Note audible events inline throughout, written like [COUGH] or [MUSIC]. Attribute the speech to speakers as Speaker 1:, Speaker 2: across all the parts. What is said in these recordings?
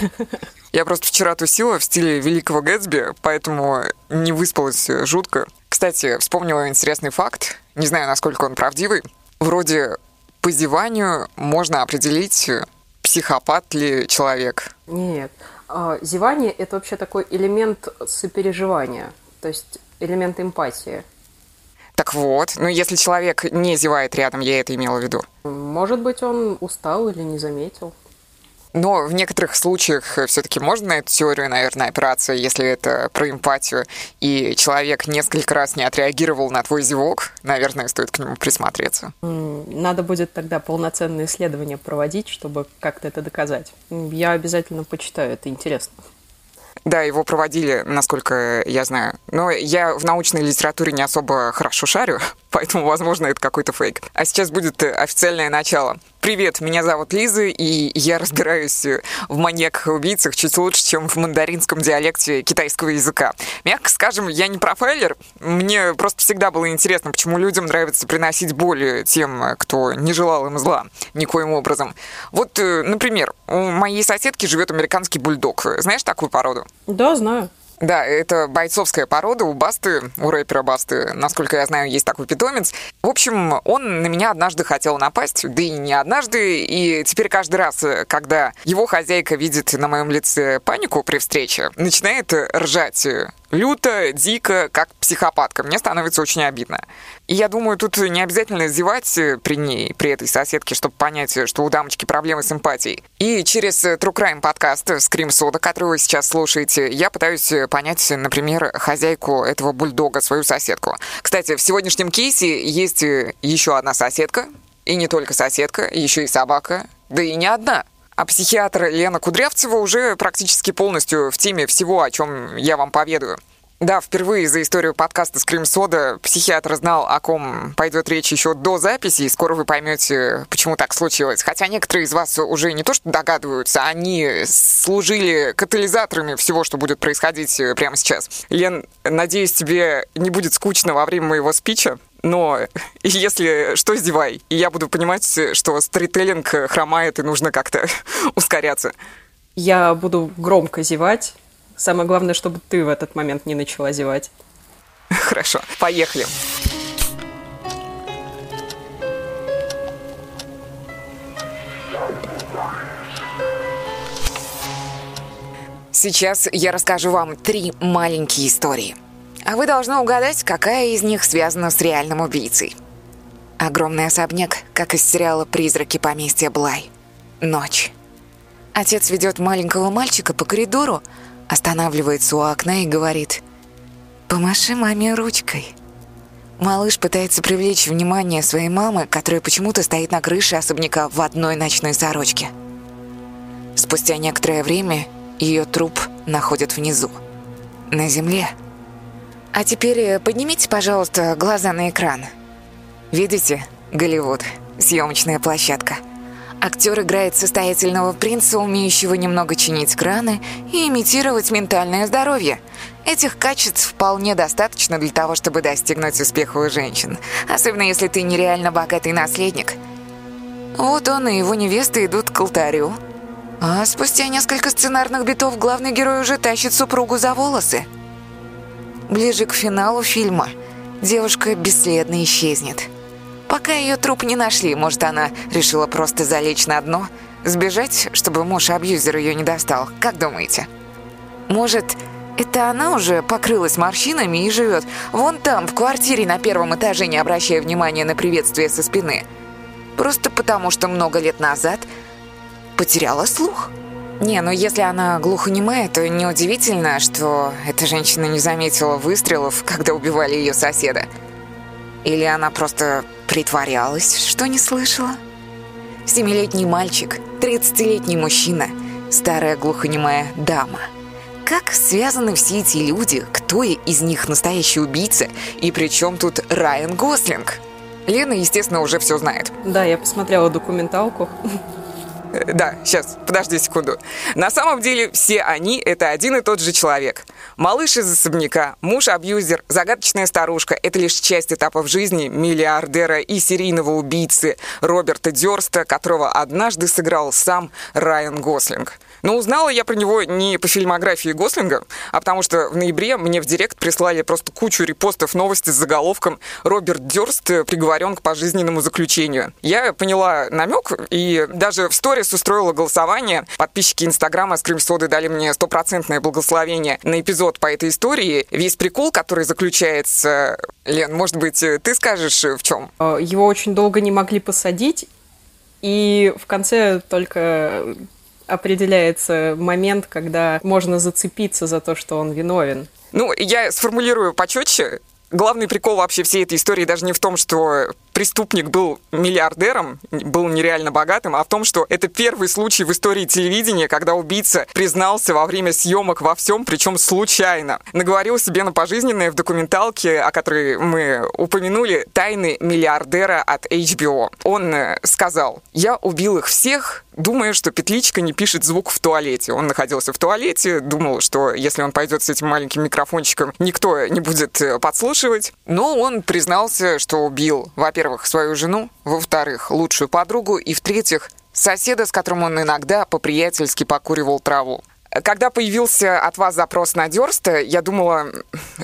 Speaker 1: [LAUGHS] Я просто вчера тусила в стиле Великого Гэтсби, поэтому не выспалась жутко. Кстати, вспомнила интересный факт. Не знаю, насколько он правдивый. Вроде по зеванию можно определить, психопат ли человек.
Speaker 2: Нет. А, зевание – это вообще такой элемент сопереживания, то есть элемент эмпатии.
Speaker 1: Так вот, ну если человек не зевает рядом, я это имела в виду.
Speaker 2: Может быть, он устал или не заметил.
Speaker 1: Но в некоторых случаях все-таки можно на эту теорию, наверное, опираться, если это про эмпатию, и человек несколько раз не отреагировал на твой зевок, наверное, стоит к нему присмотреться.
Speaker 2: Надо будет тогда полноценное исследование проводить, чтобы как-то это доказать. Я обязательно почитаю, это интересно.
Speaker 1: Да, его проводили, насколько я знаю. Но я в научной литературе не особо хорошо шарю, [LAUGHS] поэтому, возможно, это какой-то фейк. А сейчас будет официальное начало. Привет, меня зовут Лиза, и я разбираюсь в маньяках и убийцах чуть лучше, чем в мандаринском диалекте китайского языка. Мягко скажем, я не профайлер. Мне просто всегда было интересно, почему людям нравится приносить боль тем, кто не желал им зла никоим образом. Вот, э, например, у моей соседки живет американский бульдог. Знаешь такую породу?
Speaker 2: Да, знаю.
Speaker 1: Да, это бойцовская порода у Басты, у рэпера Басты. Насколько я знаю, есть такой питомец. В общем, он на меня однажды хотел напасть, да и не однажды. И теперь каждый раз, когда его хозяйка видит на моем лице панику при встрече, начинает ржать люто, дико, как психопатка. Мне становится очень обидно. И я думаю, тут не обязательно зевать при ней, при этой соседке, чтобы понять, что у дамочки проблемы с эмпатией. И через True Crime подкаст Scream Soda, который вы сейчас слушаете, я пытаюсь понять, например, хозяйку этого бульдога, свою соседку. Кстати, в сегодняшнем кейсе есть еще одна соседка, и не только соседка, еще и собака, да и не одна. А психиатр Лена Кудрявцева уже практически полностью в теме всего, о чем я вам поведаю. Да, впервые за историю подкаста «Скрим Сода» психиатр знал, о ком пойдет речь еще до записи, и скоро вы поймете, почему так случилось. Хотя некоторые из вас уже не то что догадываются, они служили катализаторами всего, что будет происходить прямо сейчас. Лен, надеюсь, тебе не будет скучно во время моего спича. Но [LAUGHS] если что, издевай. И я буду понимать, что сторителлинг хромает, и нужно как-то [LAUGHS] ускоряться.
Speaker 2: Я буду громко зевать. Самое главное, чтобы ты в этот момент не начала зевать. [LAUGHS]
Speaker 1: Хорошо, поехали. Сейчас я расскажу вам три маленькие истории – а вы должны угадать, какая из них связана с реальным убийцей. Огромный особняк, как из сериала «Призраки поместья Блай». Ночь. Отец ведет маленького мальчика по коридору, останавливается у окна и говорит «Помаши маме ручкой». Малыш пытается привлечь внимание своей мамы, которая почему-то стоит на крыше особняка в одной ночной сорочке. Спустя некоторое время ее труп находят внизу, на земле – а теперь э, поднимите, пожалуйста, глаза на экран. Видите? Голливуд. Съемочная площадка. Актер играет состоятельного принца, умеющего немного чинить краны и имитировать ментальное здоровье. Этих качеств вполне достаточно для того, чтобы достигнуть успеха у женщин. Особенно если ты нереально богатый наследник. Вот он и его невеста идут к алтарю. А спустя несколько сценарных битов главный герой уже тащит супругу за волосы. Ближе к финалу фильма девушка бесследно исчезнет. Пока ее труп не нашли, может, она решила просто залечь на дно, сбежать, чтобы муж-абьюзер ее не достал. Как думаете? Может, это она уже покрылась морщинами и живет вон там, в квартире на первом этаже, не обращая внимания на приветствие со спины? Просто потому, что много лет назад потеряла слух. Не, ну если она глухонемая, то неудивительно, что эта женщина не заметила выстрелов, когда убивали ее соседа. Или она просто притворялась, что не слышала? Семилетний мальчик, тридцатилетний мужчина, старая глухонемая дама. Как связаны все эти люди? Кто из них настоящий убийца? И при чем тут Райан Гослинг? Лена, естественно, уже все знает.
Speaker 2: Да, я посмотрела документалку.
Speaker 1: Э, да, сейчас, подожди секунду. На самом деле все они — это один и тот же человек. Малыш из особняка, муж-абьюзер, загадочная старушка — это лишь часть этапов жизни миллиардера и серийного убийцы Роберта Дёрста, которого однажды сыграл сам Райан Гослинг. Но узнала я про него не по фильмографии Гослинга, а потому что в ноябре мне в директ прислали просто кучу репостов новости с заголовком «Роберт Дёрст приговорен к пожизненному заключению». Я поняла намек и даже в сторис устроила голосование. Подписчики Инстаграма Скримсоды дали мне стопроцентное благословение на эпизод по этой истории. Весь прикол, который заключается... Лен, может быть, ты скажешь, в чем?
Speaker 2: Его очень долго не могли посадить, и в конце только определяется момент, когда можно зацепиться за то, что он виновен.
Speaker 1: Ну, я сформулирую почетче. Главный прикол вообще всей этой истории даже не в том, что преступник был миллиардером, был нереально богатым, а в том, что это первый случай в истории телевидения, когда убийца признался во время съемок во всем, причем случайно. Наговорил себе на пожизненное в документалке, о которой мы упомянули, «Тайны миллиардера» от HBO. Он э, сказал, «Я убил их всех, думая, что петличка не пишет звук в туалете. Он находился в туалете, думал, что если он пойдет с этим маленьким микрофончиком, никто не будет э, подслушивать. Но он признался, что убил, во-первых, во-первых, свою жену, во-вторых, лучшую подругу и, в-третьих, соседа, с которым он иногда по-приятельски покуривал траву. Когда появился от вас запрос на Дёрста, я думала,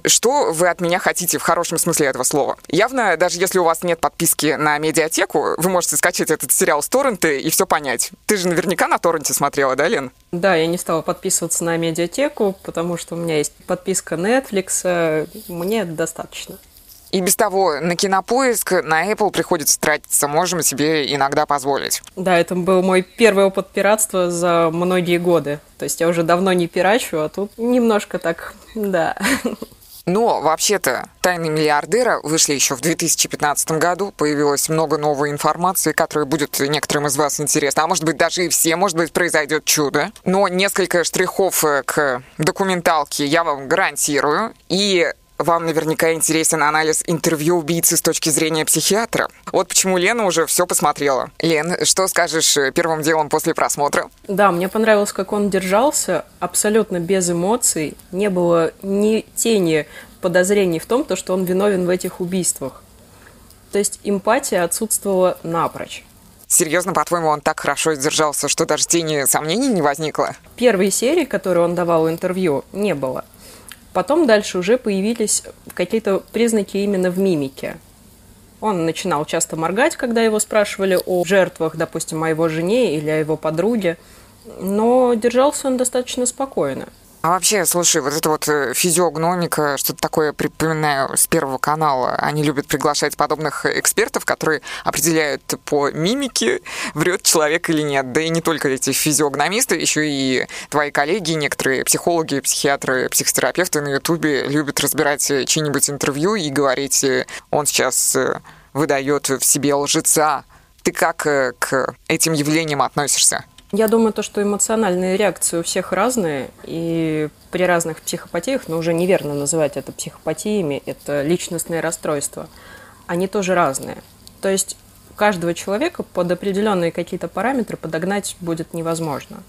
Speaker 1: что вы от меня хотите в хорошем смысле этого слова. Явно, даже если у вас нет подписки на медиатеку, вы можете скачать этот сериал с торрента и все понять. Ты же наверняка на торренте смотрела, да, Лен?
Speaker 2: Да, я не стала подписываться на медиатеку, потому что у меня есть подписка Netflix, мне достаточно.
Speaker 1: И без того на кинопоиск, на Apple приходится тратиться, можем себе иногда позволить.
Speaker 2: Да, это был мой первый опыт пиратства за многие годы. То есть я уже давно не пирачу, а тут немножко так, да.
Speaker 1: Но вообще-то «Тайны миллиардера» вышли еще в 2015 году. Появилось много новой информации, которая будет некоторым из вас интересна. А может быть, даже и все, может быть, произойдет чудо. Но несколько штрихов э, к документалке я вам гарантирую. И вам наверняка интересен анализ интервью убийцы с точки зрения психиатра. Вот почему Лена уже все посмотрела. Лен, что скажешь э, первым делом после просмотра?
Speaker 2: Да, мне понравилось, как он держался, абсолютно без эмоций. Не было ни тени подозрений в том, что он виновен в этих убийствах. То есть эмпатия отсутствовала напрочь.
Speaker 1: Серьезно, по-твоему, он так хорошо сдержался, что даже тени сомнений не возникло?
Speaker 2: Первой серии, которую он давал интервью, не было. Потом дальше уже появились какие-то признаки именно в мимике. Он начинал часто моргать, когда его спрашивали о жертвах, допустим, о его жене или о его подруге, но держался он достаточно спокойно.
Speaker 1: А вообще, слушай, вот это вот э, физиогномика, что-то такое припоминаю с Первого канала. Они любят приглашать подобных экспертов, которые определяют по мимике, врет человек или нет. Да и не только эти физиогномисты, еще и твои коллеги, некоторые психологи, психиатры, психотерапевты на Ютубе любят разбирать э, чьи-нибудь интервью и говорить, э, он сейчас выдает в себе лжеца. Ты как к этим явлениям относишься?
Speaker 2: Я думаю, то, что эмоциональные реакции у всех разные, и при разных психопатиях, но уже неверно называть это психопатиями, это личностные расстройства, они тоже разные. То есть каждого человека под определенные какие-то параметры подогнать будет невозможно.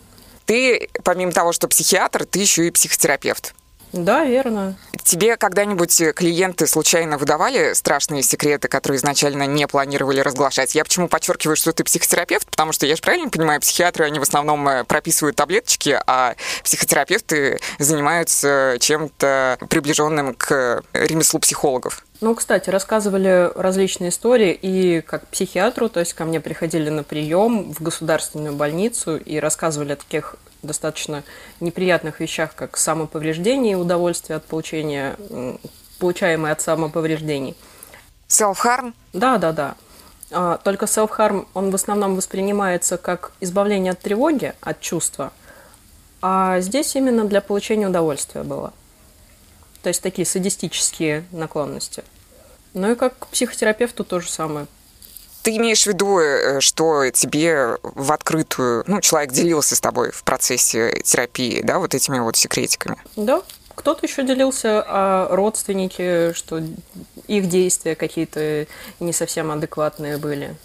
Speaker 1: Ты, помимо того, что психиатр, ты еще и психотерапевт.
Speaker 2: Да, верно.
Speaker 1: Тебе когда-нибудь клиенты случайно выдавали страшные секреты, которые изначально не планировали разглашать? Я почему подчеркиваю, что ты психотерапевт? Потому что я же правильно понимаю, психиатры, они в основном э, прописывают таблеточки, а психотерапевты занимаются чем-то приближенным к ремеслу психологов.
Speaker 2: Ну, кстати, рассказывали различные истории и как психиатру, то есть ко мне приходили на прием в государственную больницу и рассказывали о таких достаточно неприятных вещах, как самоповреждение и удовольствие от получения, получаемое от самоповреждений.
Speaker 1: Self-harm?
Speaker 2: Да, да, да. А, только self-harm, он в основном воспринимается как избавление от тревоги, от чувства, а здесь именно для получения удовольствия было. То есть такие садистические наклонности. Ну и как к психотерапевту то же самое.
Speaker 1: Ты имеешь в виду, э, что тебе в открытую, ну, человек делился с тобой в процессе терапии, да, вот этими вот секретиками?
Speaker 2: Да, кто-то еще делился о родственнике, что их действия какие-то не совсем адекватные были.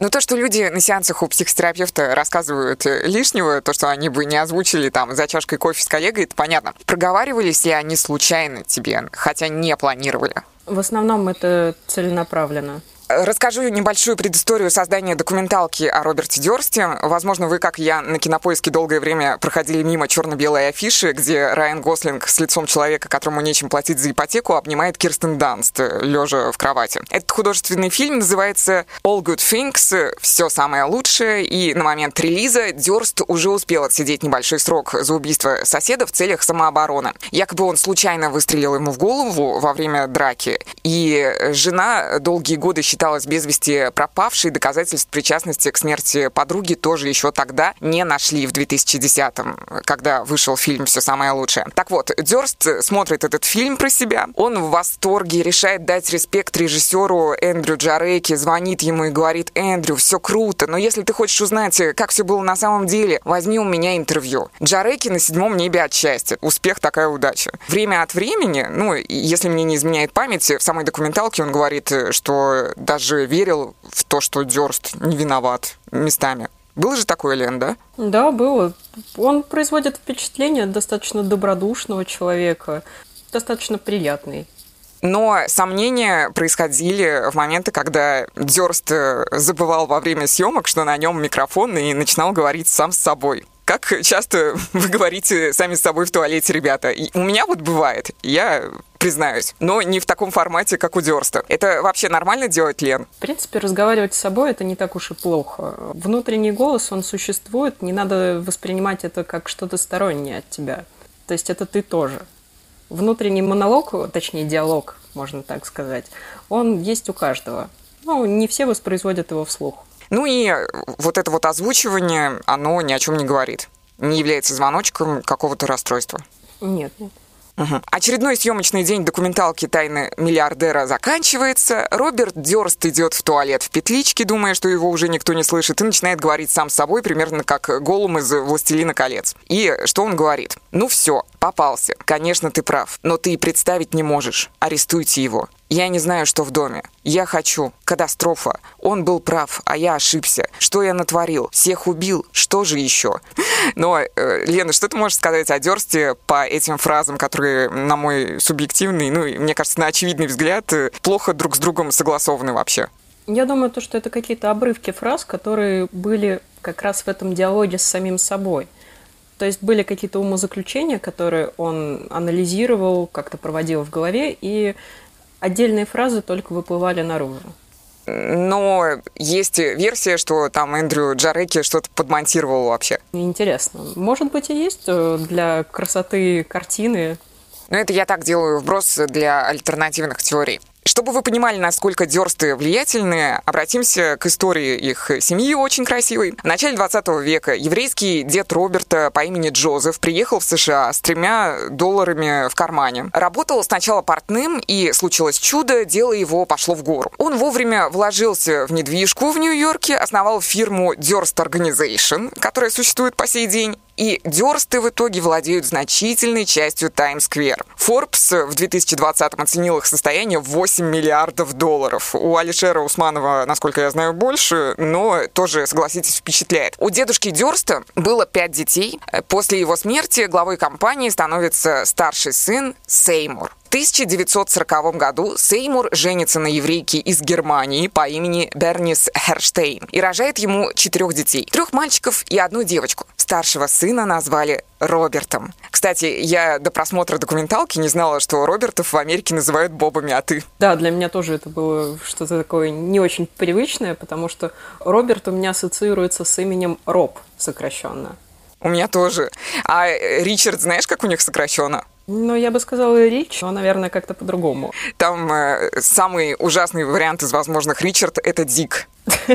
Speaker 1: Ну, то, что люди на сеансах у психотерапевта рассказывают э, лишнего, то, что они бы не озвучили там за чашкой кофе с коллегой, это понятно. Проговаривались ли они случайно тебе, хотя не планировали?
Speaker 2: В основном это целенаправленно.
Speaker 1: Расскажу небольшую предысторию создания документалки о Роберте Дёрсте. Возможно, вы, как я, на кинопоиске долгое время проходили мимо черно-белой афиши, где Райан Гослинг с лицом человека, которому нечем платить за ипотеку, обнимает Кирстен Данст, лежа в кровати. Этот художественный фильм называется All Good Things, все самое лучшее, и на момент релиза Дёрст уже успел отсидеть небольшой срок за убийство соседа в целях самообороны. Якобы он случайно выстрелил ему в голову во время драки, и жена долгие годы считалась без вести пропавшей, доказательств причастности к смерти подруги тоже еще тогда не нашли в 2010-м, когда вышел фильм «Все самое лучшее». Так вот, Дёрст смотрит этот фильм про себя, он в восторге, решает дать респект режиссеру Эндрю Джареки, звонит ему и говорит, Эндрю, все круто, но если ты хочешь узнать, как все было на самом деле, возьми у меня интервью. Джареки на седьмом небе от счастья. Успех, такая удача. Время от времени, ну, если мне не изменяет память, в самой документалке он говорит, что даже верил в то, что Дёрст не виноват местами. Было же такое, Лен, да?
Speaker 2: Да, было. Он производит впечатление достаточно добродушного человека, достаточно приятный.
Speaker 1: Но сомнения происходили в моменты, когда Дёрст забывал во время съемок, что на нем микрофон, и начинал говорить сам с собой. Как часто [LAUGHS] вы говорите сами с собой в туалете, ребята? И у меня вот бывает. Я признаюсь, но не в таком формате, как у Дёрста. Это вообще нормально делать, Лен?
Speaker 2: В принципе, разговаривать с собой это не так уж и плохо. Внутренний голос, он существует, не надо воспринимать это как что-то стороннее от тебя. То есть это ты тоже. Внутренний монолог, точнее диалог, можно так сказать, он есть у каждого. Ну, не все воспроизводят его вслух.
Speaker 1: Ну и вот это вот озвучивание, оно ни о чем не говорит. Не является звоночком какого-то расстройства.
Speaker 2: Нет, нет.
Speaker 1: Угу. Очередной съемочный день документалки «Тайны миллиардера» заканчивается. Роберт Дёрст идет в туалет в петличке, думая, что его уже никто не слышит, и начинает говорить сам с собой, примерно как Голум из «Властелина колец». И что он говорит? «Ну все, попался. Конечно, ты прав, но ты и представить не можешь. Арестуйте его. Я не знаю, что в доме. Я хочу. Катастрофа. Он был прав, а я ошибся. Что я натворил? Всех убил? Что же еще? [LAUGHS] Но, э, Лена, что ты можешь сказать о Дёрсте по этим фразам, которые, на мой субъективный, ну, мне кажется, на очевидный взгляд, э, плохо друг с другом согласованы вообще?
Speaker 2: Я думаю, то, что это какие-то обрывки фраз, которые были как раз в этом диалоге с самим собой. То есть были какие-то умозаключения, которые он анализировал, как-то проводил в голове, и отдельные фразы только выплывали наружу.
Speaker 1: Но есть версия, что там Эндрю Джареки что-то подмонтировал вообще.
Speaker 2: Интересно. Может быть и есть э, для красоты картины.
Speaker 1: Ну, это я так делаю вброс для альтернативных теорий. Чтобы вы понимали, насколько дерсты влиятельные, обратимся к истории их семьи очень красивой. В начале 20 века еврейский дед Роберта по имени Джозеф приехал в США с тремя долларами в кармане. Работал сначала портным, и случилось чудо, дело его пошло в гору. Он вовремя вложился в недвижку в Нью-Йорке, основал фирму Durst Organization, которая существует по сей день, и Дёрсты в итоге владеют значительной частью Таймс-сквер. Forbes в 2020-м оценил их состояние в 8 миллиардов долларов. У Алишера Усманова, насколько я знаю, больше, но тоже, согласитесь, впечатляет. У дедушки Дёрста было 5 детей. После его смерти главой компании становится старший сын Сеймур. 1940 году Сеймур женится на еврейке из Германии по имени Бернис Херштейн и рожает ему четырех детей. Трех мальчиков и одну девочку. Старшего сына назвали Робертом. Кстати, я до просмотра документалки не знала, что Робертов в Америке называют Бобами, а ты?
Speaker 2: Да, для меня тоже это было что-то такое не очень привычное, потому что Роберт у меня ассоциируется с именем Роб сокращенно.
Speaker 1: У меня тоже. А Ричард, знаешь, как у них сокращенно?
Speaker 2: Ну, я бы сказала Рич, но, наверное, как-то по-другому.
Speaker 1: Там э, самый ужасный вариант из возможных Ричард — это Дик. [LAUGHS]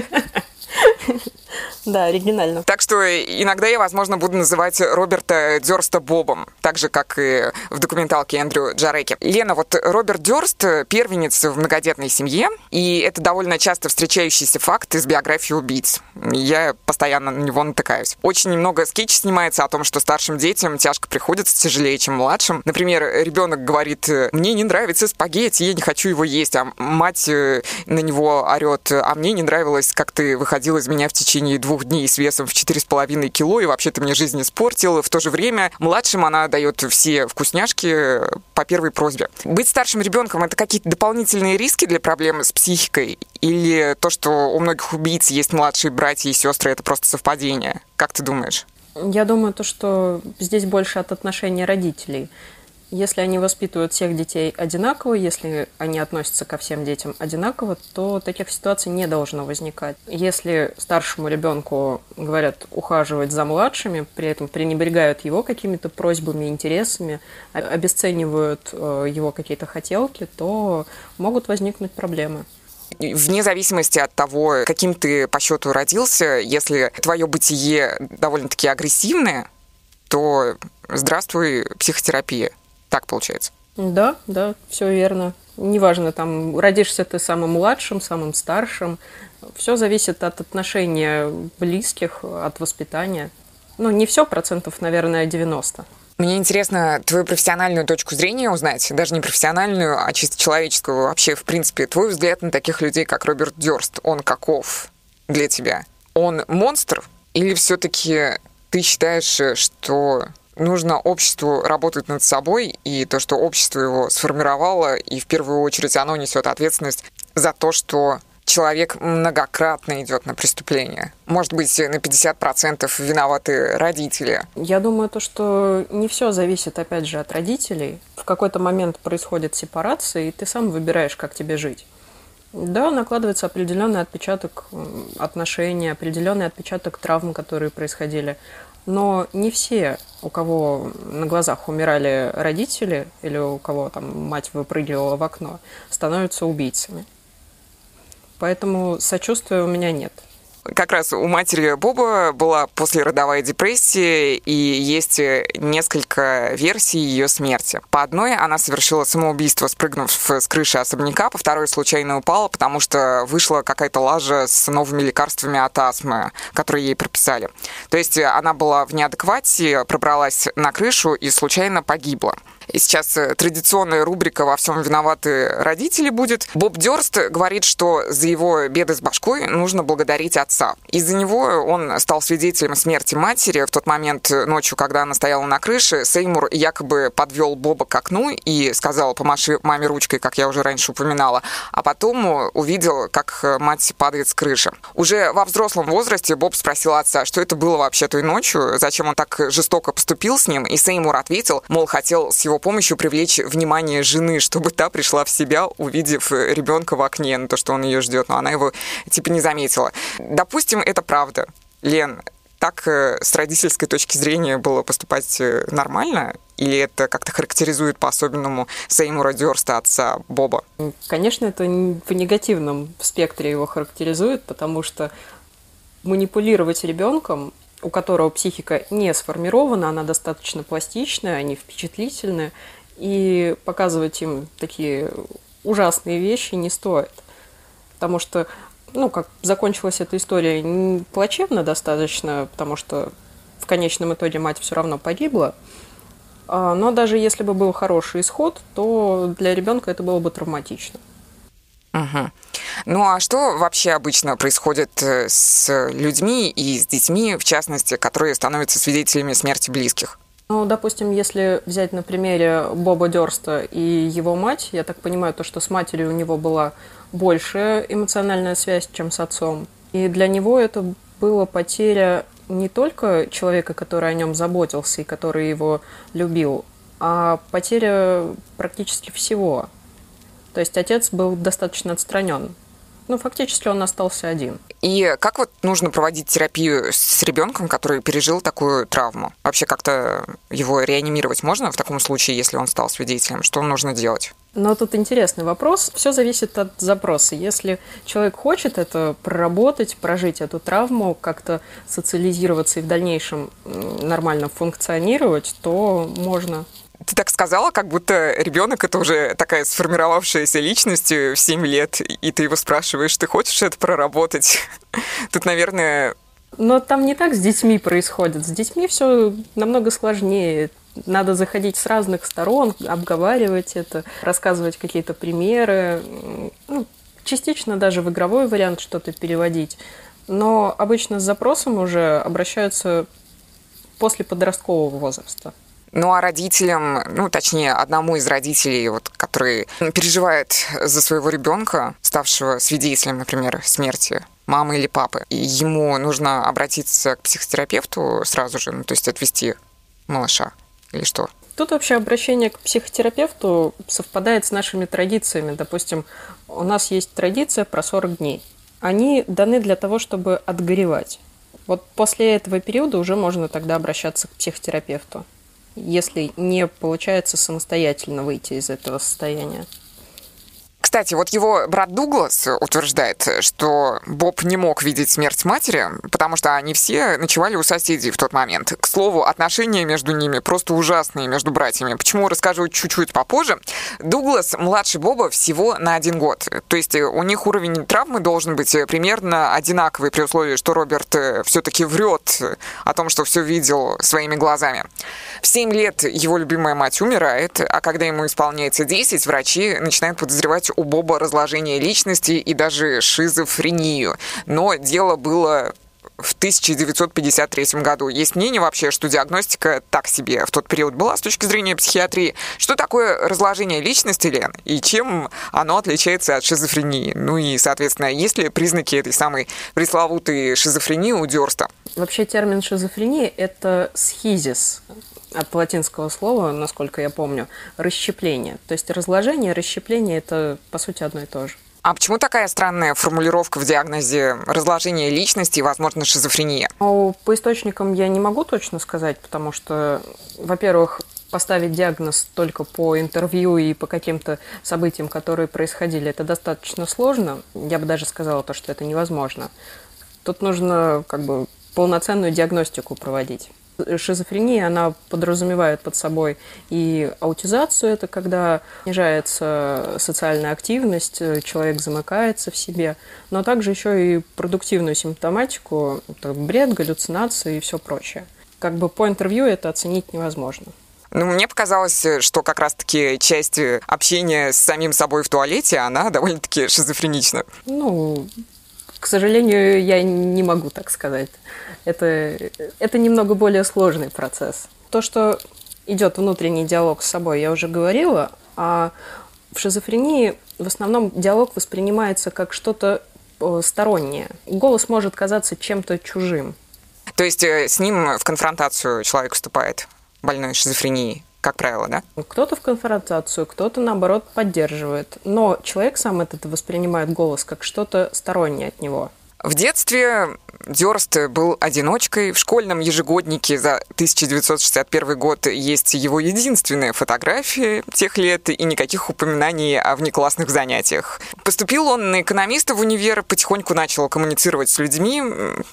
Speaker 2: Да, оригинально.
Speaker 1: Так что иногда я, возможно, буду называть Роберта Дёрста Бобом, так же, как и в документалке Эндрю Джареки. Лена, вот Роберт Дёрст — первенец в многодетной семье, и это довольно часто встречающийся факт из биографии убийц. Я постоянно на него натыкаюсь. Очень много скетч снимается о том, что старшим детям тяжко приходится, тяжелее, чем младшим. Например, ребенок говорит, мне не нравится спагетти, я не хочу его есть, а мать э, на него орет, а мне не нравилось, как ты выходил из меня в течение течение двух дней с весом в 4,5 кило, и вообще ты мне жизнь испортил. В то же время младшим она дает все вкусняшки по первой просьбе. Быть старшим ребенком – это какие-то дополнительные риски для проблемы с психикой? Или то, что у многих убийц есть младшие братья и сестры, это просто совпадение? Как ты думаешь?
Speaker 2: Я думаю, то, что здесь больше от отношения родителей. Если они воспитывают всех детей одинаково, если они относятся ко всем детям одинаково, то таких ситуаций не должно возникать. Если старшему ребенку говорят ухаживать за младшими, при этом пренебрегают его какими-то просьбами, интересами, обесценивают э, его какие-то хотелки, то могут возникнуть проблемы
Speaker 1: вне зависимости от того, каким ты по счету родился, если твое бытие довольно-таки агрессивное, то здравствуй, психотерапия. Так получается.
Speaker 2: Да, да, все верно. Неважно, там родишься ты самым младшим, самым старшим. Все зависит от отношения близких, от воспитания. Ну, не все, процентов, наверное, 90.
Speaker 1: Мне интересно твою профессиональную точку зрения узнать, даже не профессиональную, а чисто человеческую. Вообще, в принципе, твой взгляд на таких людей, как Роберт Дёрст, он каков для тебя? Он монстр? Или все-таки ты считаешь, что нужно обществу работать над собой, и то, что общество его сформировало, и в первую очередь оно несет ответственность за то, что человек многократно идет на преступление. Может быть, на 50% виноваты родители.
Speaker 2: Я думаю, то, что не все зависит, опять же, от родителей. В какой-то момент происходит сепарация, и ты сам выбираешь, как тебе жить. Да, накладывается определенный отпечаток отношений, определенный отпечаток травм, которые происходили. Но не все, у кого на глазах умирали родители или у кого там мать выпрыгивала в окно, становятся убийцами. Поэтому сочувствия у меня нет.
Speaker 1: Как раз у матери Боба была послеродовая депрессия, и есть несколько версий ее смерти. По одной она совершила самоубийство, спрыгнув с крыши особняка, по второй случайно упала, потому что вышла какая-то лажа с новыми лекарствами от астмы, которые ей прописали. То есть она была в неадеквате, пробралась на крышу и случайно погибла. И сейчас э, традиционная рубрика «Во всем виноваты родители» будет. Боб Дёрст говорит, что за его беды с башкой нужно благодарить отца. Из-за него он стал свидетелем смерти матери. В тот момент э, ночью, когда она стояла на крыше, Сеймур якобы подвел Боба к окну и сказал «помаши маме ручкой», как я уже раньше упоминала. А потом э, увидел, как мать падает с крыши. Уже во взрослом возрасте Боб спросил отца, что это было вообще той ночью, зачем он так жестоко поступил с ним, и Сеймур ответил, мол, хотел с его помощью привлечь внимание жены, чтобы та пришла в себя, увидев э, ребенка в окне, на то, что он ее ждет, но она его типа не заметила. Допустим, это правда. Лен, так э, с родительской точки зрения было поступать э, нормально? Или это как-то характеризует по-особенному Сеймура Дёрста, отца Боба?
Speaker 2: Конечно, это в негативном спектре его характеризует, потому что манипулировать ребенком у которого психика не сформирована, она достаточно пластичная, они впечатлительны, и показывать им такие ужасные вещи не стоит. Потому что, ну, как закончилась эта история плачевно достаточно, потому что в конечном итоге мать все равно погибла. А, но даже если бы был хороший исход, то для ребенка это было бы травматично.
Speaker 1: Угу. Ну а что вообще обычно происходит э, с людьми и с детьми, в частности, которые становятся свидетелями смерти близких?
Speaker 2: Ну, допустим, если взять на примере Боба Дёрста и его мать, я так понимаю, то, что с матерью у него была большая эмоциональная связь, чем с отцом. И для него это была потеря не только человека, который о нем заботился и который его любил, а потеря практически всего. То есть отец был достаточно отстранен. Ну, фактически он остался один.
Speaker 1: И как вот нужно проводить терапию с ребенком, который пережил такую травму? Вообще как-то его реанимировать можно в таком случае, если он стал свидетелем? Что нужно делать?
Speaker 2: Но тут интересный вопрос. Все зависит от запроса. Если человек хочет это проработать, прожить эту травму, как-то социализироваться и в дальнейшем нормально функционировать, то можно
Speaker 1: ты так сказала, как будто ребенок это уже такая сформировавшаяся личность в 7 лет, и ты его спрашиваешь, ты хочешь это проработать? [LAUGHS] Тут, наверное...
Speaker 2: Но там не так с детьми происходит. С детьми все намного сложнее. Надо заходить с разных сторон, обговаривать это, рассказывать какие-то примеры, ну, частично даже в игровой вариант что-то переводить. но обычно с запросом уже обращаются после подросткового возраста.
Speaker 1: Ну а родителям, ну точнее одному из родителей, вот, который переживает за своего ребенка, ставшего свидетелем, например, смерти мамы или папы, ему нужно обратиться к психотерапевту сразу же, ну то есть отвести малыша или что?
Speaker 2: Тут вообще обращение к психотерапевту совпадает с нашими традициями. Допустим, у нас есть традиция про 40 дней. Они даны для того, чтобы отгоревать. Вот после этого периода уже можно тогда обращаться к психотерапевту если не получается самостоятельно выйти из этого состояния.
Speaker 1: Кстати, вот его брат Дуглас утверждает, что Боб не мог видеть смерть матери, потому что они все ночевали у соседей в тот момент. К слову, отношения между ними просто ужасные, между братьями. Почему, расскажу чуть-чуть попозже. Дуглас младше Боба всего на один год. То есть у них уровень травмы должен быть примерно одинаковый при условии, что Роберт все-таки врет о том, что все видел своими глазами. В 7 лет его любимая мать умирает, а когда ему исполняется 10, врачи начинают подозревать у Боба разложение личности и даже шизофрению. Но дело было в 1953 году. Есть мнение вообще, что диагностика так себе в тот период была с точки зрения психиатрии. Что такое разложение личности, Лен, и чем оно отличается от шизофрении? Ну и, соответственно, есть ли признаки этой самой пресловутой шизофрении у Дёрста?
Speaker 2: Вообще термин шизофрения – это схизис, от латинского слова, насколько я помню, расщепление. То есть разложение, расщепление – это, по сути, одно и то же.
Speaker 1: А почему такая странная формулировка в диагнозе разложения личности и, возможно, шизофрения?
Speaker 2: Ну, по источникам я не могу точно сказать, потому что, во-первых, поставить диагноз только по интервью и по каким-то событиям, которые происходили, это достаточно сложно. Я бы даже сказала то, что это невозможно. Тут нужно как бы полноценную диагностику проводить шизофрения, она подразумевает под собой и аутизацию, это когда снижается социальная активность, человек замыкается в себе, но также еще и продуктивную симптоматику, бред, галлюцинации и все прочее. Как бы по интервью это оценить невозможно.
Speaker 1: Ну, мне показалось, что как раз-таки часть общения с самим собой в туалете, она [LAUGHS] довольно-таки шизофренична.
Speaker 2: Ну, к сожалению, я не могу так сказать. Это, это немного более сложный процесс. То, что идет внутренний диалог с собой, я уже говорила, а в шизофрении в основном диалог воспринимается как что-то э, стороннее. Голос может казаться чем-то чужим.
Speaker 1: То есть э, с ним в конфронтацию человек вступает, больной шизофренией? как правило, да?
Speaker 2: Кто-то в конфронтацию, кто-то, наоборот, поддерживает. Но человек сам этот воспринимает голос как что-то стороннее от него.
Speaker 1: В детстве Дёрст был одиночкой. В школьном ежегоднике за 1961 год есть его единственная фотография тех лет и никаких упоминаний о внеклассных занятиях. Поступил он на экономиста в универ, потихоньку начал коммуницировать с людьми,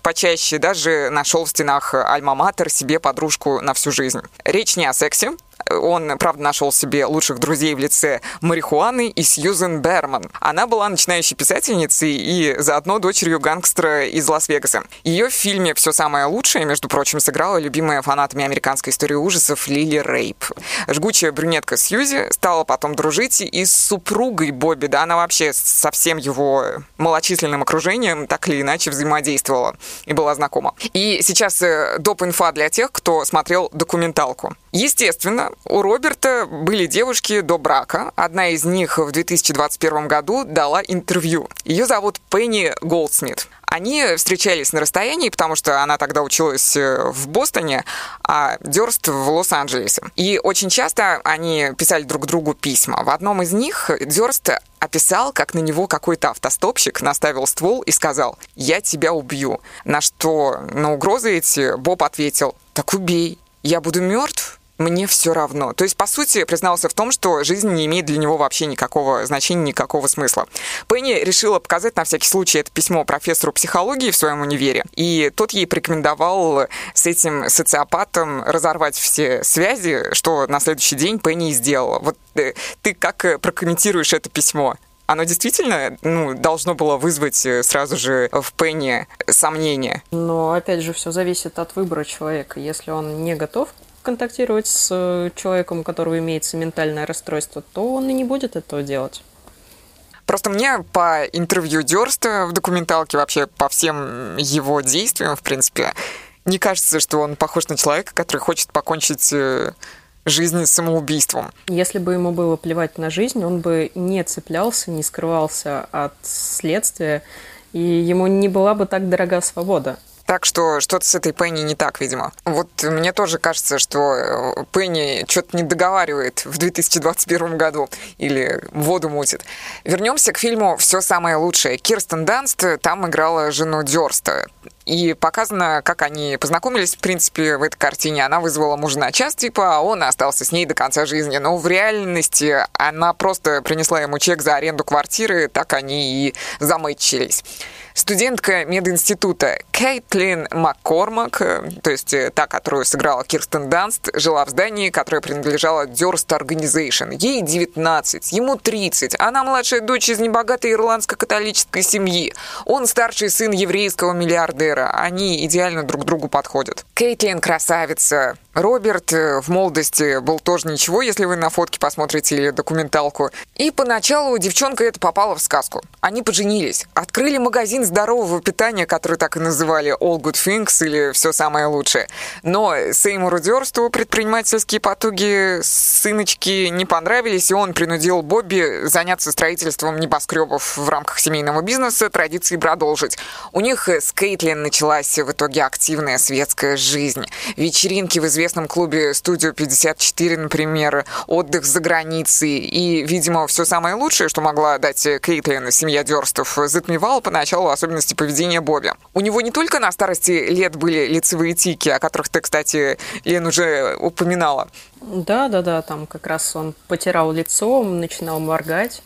Speaker 1: почаще даже нашел в стенах Альма-Матер себе подружку на всю жизнь. Речь не о сексе, он, правда, нашел себе лучших друзей в лице Марихуаны и Сьюзен Берман. Она была начинающей писательницей и заодно дочерью гангстера из Лас-Вегаса. Ее в фильме «Все самое лучшее», между прочим, сыграла любимая фанатами американской истории ужасов Лили Рейп. Жгучая брюнетка Сьюзи стала потом дружить и с супругой Бобби, да, она вообще со всем его малочисленным окружением так или иначе взаимодействовала и была знакома. И сейчас э, доп. инфа для тех, кто смотрел документалку. Естественно, у Роберта были девушки до брака. Одна из них в 2021 году дала интервью. Ее зовут Пенни Голдсмит. Они встречались на расстоянии, потому что она тогда училась э, в Бостоне, а Дёрст в Лос-Анджелесе. И очень часто они писали друг другу письма. В одном из них Дёрст описал, как на него какой-то автостопщик наставил ствол и сказал «Я тебя убью». На что на угрозы эти Боб ответил «Так убей, я буду мертв, мне все равно. То есть, по сути, признался в том, что жизнь не имеет для него вообще никакого значения, никакого смысла. Пенни решила показать на всякий случай это письмо профессору психологии в своем универе, и тот ей порекомендовал с этим социопатом разорвать все связи, что на следующий день Пенни и сделала. Вот э, ты как э, прокомментируешь это письмо? оно действительно ну, должно было вызвать э, сразу же в Пенни сомнения.
Speaker 2: Но опять же, все зависит от выбора человека. Если он не готов контактировать с э, человеком, у которого имеется ментальное расстройство, то он и не будет этого делать.
Speaker 1: Просто мне по интервью Дёрста в документалке, вообще по всем его действиям, в принципе, не кажется, что он похож на человека, который хочет покончить э, жизнь самоубийством.
Speaker 2: Если бы ему было плевать на жизнь, он бы не цеплялся, не скрывался от следствия, и ему не была бы так дорога свобода.
Speaker 1: Так что что-то с этой Пенни не так, видимо. Вот мне тоже кажется, что э, Пенни что-то не договаривает в 2021 году или воду мутит. Вернемся к фильму «Все самое лучшее». Кирстен Данст там играла жену Дёрста. И показано, как они познакомились, в принципе, в этой картине. Она вызвала мужа на час, типа, а он остался с ней до конца жизни. Но в реальности она просто принесла ему чек за аренду квартиры, так они и замычились. Студентка мединститута Кейтлин Маккормак, э, то есть э, та, которую сыграла Кирстен Данст, жила в здании, которое принадлежало Durst Organization. Ей 19, ему 30. Она младшая дочь из небогатой ирландско-католической семьи. Он старший сын еврейского миллиардера. Они идеально друг другу подходят. Кейтлин красавица, Роберт э, в молодости был тоже ничего, если вы на фотке посмотрите или документалку. И поначалу девчонка это попала в сказку. Они поженились, открыли магазин здорового питания, который так и называли All Good Things или Все самое лучшее. Но Сеймуру Дёрсту предпринимательские потуги сыночки не понравились, и он принудил Бобби заняться строительством небоскребов в рамках семейного бизнеса, традиции продолжить. У них с Кейтлин началась в итоге активная светская жизнь. Вечеринки в известном клубе «Студио 54», например, отдых за границей. И, видимо, все самое лучшее, что могла дать Кейтлин, семья Дерстов, затмевала поначалу особенности поведения Бобби. У него не только на старости лет были лицевые тики, о которых ты, кстати, Лен, уже упоминала.
Speaker 2: Да, да, да, там как раз он потирал лицо, начинал моргать.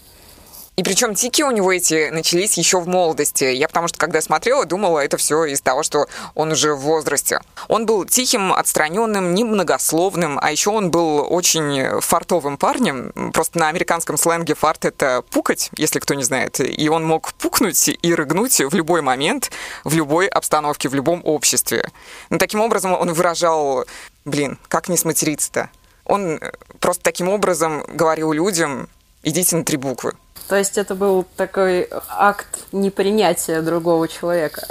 Speaker 1: И причем тики у него эти начались еще в молодости. Я потому что, когда смотрела, думала, это все из того, что он уже в возрасте. Он был тихим, отстраненным, немногословным, а еще он был очень фартовым парнем. Просто на американском сленге фарт — это пукать, если кто не знает. И он мог пукнуть и рыгнуть в любой момент, в любой обстановке, в любом обществе. Но таким образом он выражал, блин, как не сматериться-то? Он просто таким образом говорил людям, идите на три буквы.
Speaker 2: То есть это был такой акт непринятия другого человека.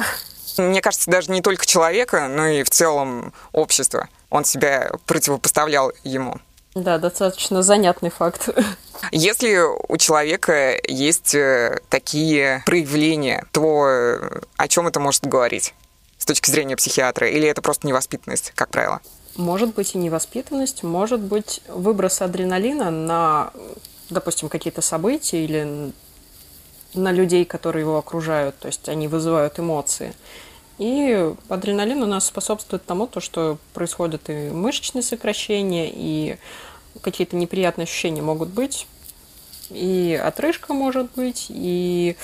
Speaker 1: Мне кажется, даже не только человека, но и в целом общества. Он себя противопоставлял ему.
Speaker 2: Да, достаточно занятный факт.
Speaker 1: Если у человека есть э, такие проявления, то э, о чем это может говорить с точки зрения психиатра? Или это просто невоспитанность, как правило?
Speaker 2: Может быть и невоспитанность, может быть выброс адреналина на допустим, какие-то события или на людей, которые его окружают, то есть они вызывают эмоции. И адреналин у нас способствует тому, то, что происходят и мышечные сокращения, и какие-то неприятные ощущения могут быть, и отрыжка может быть, и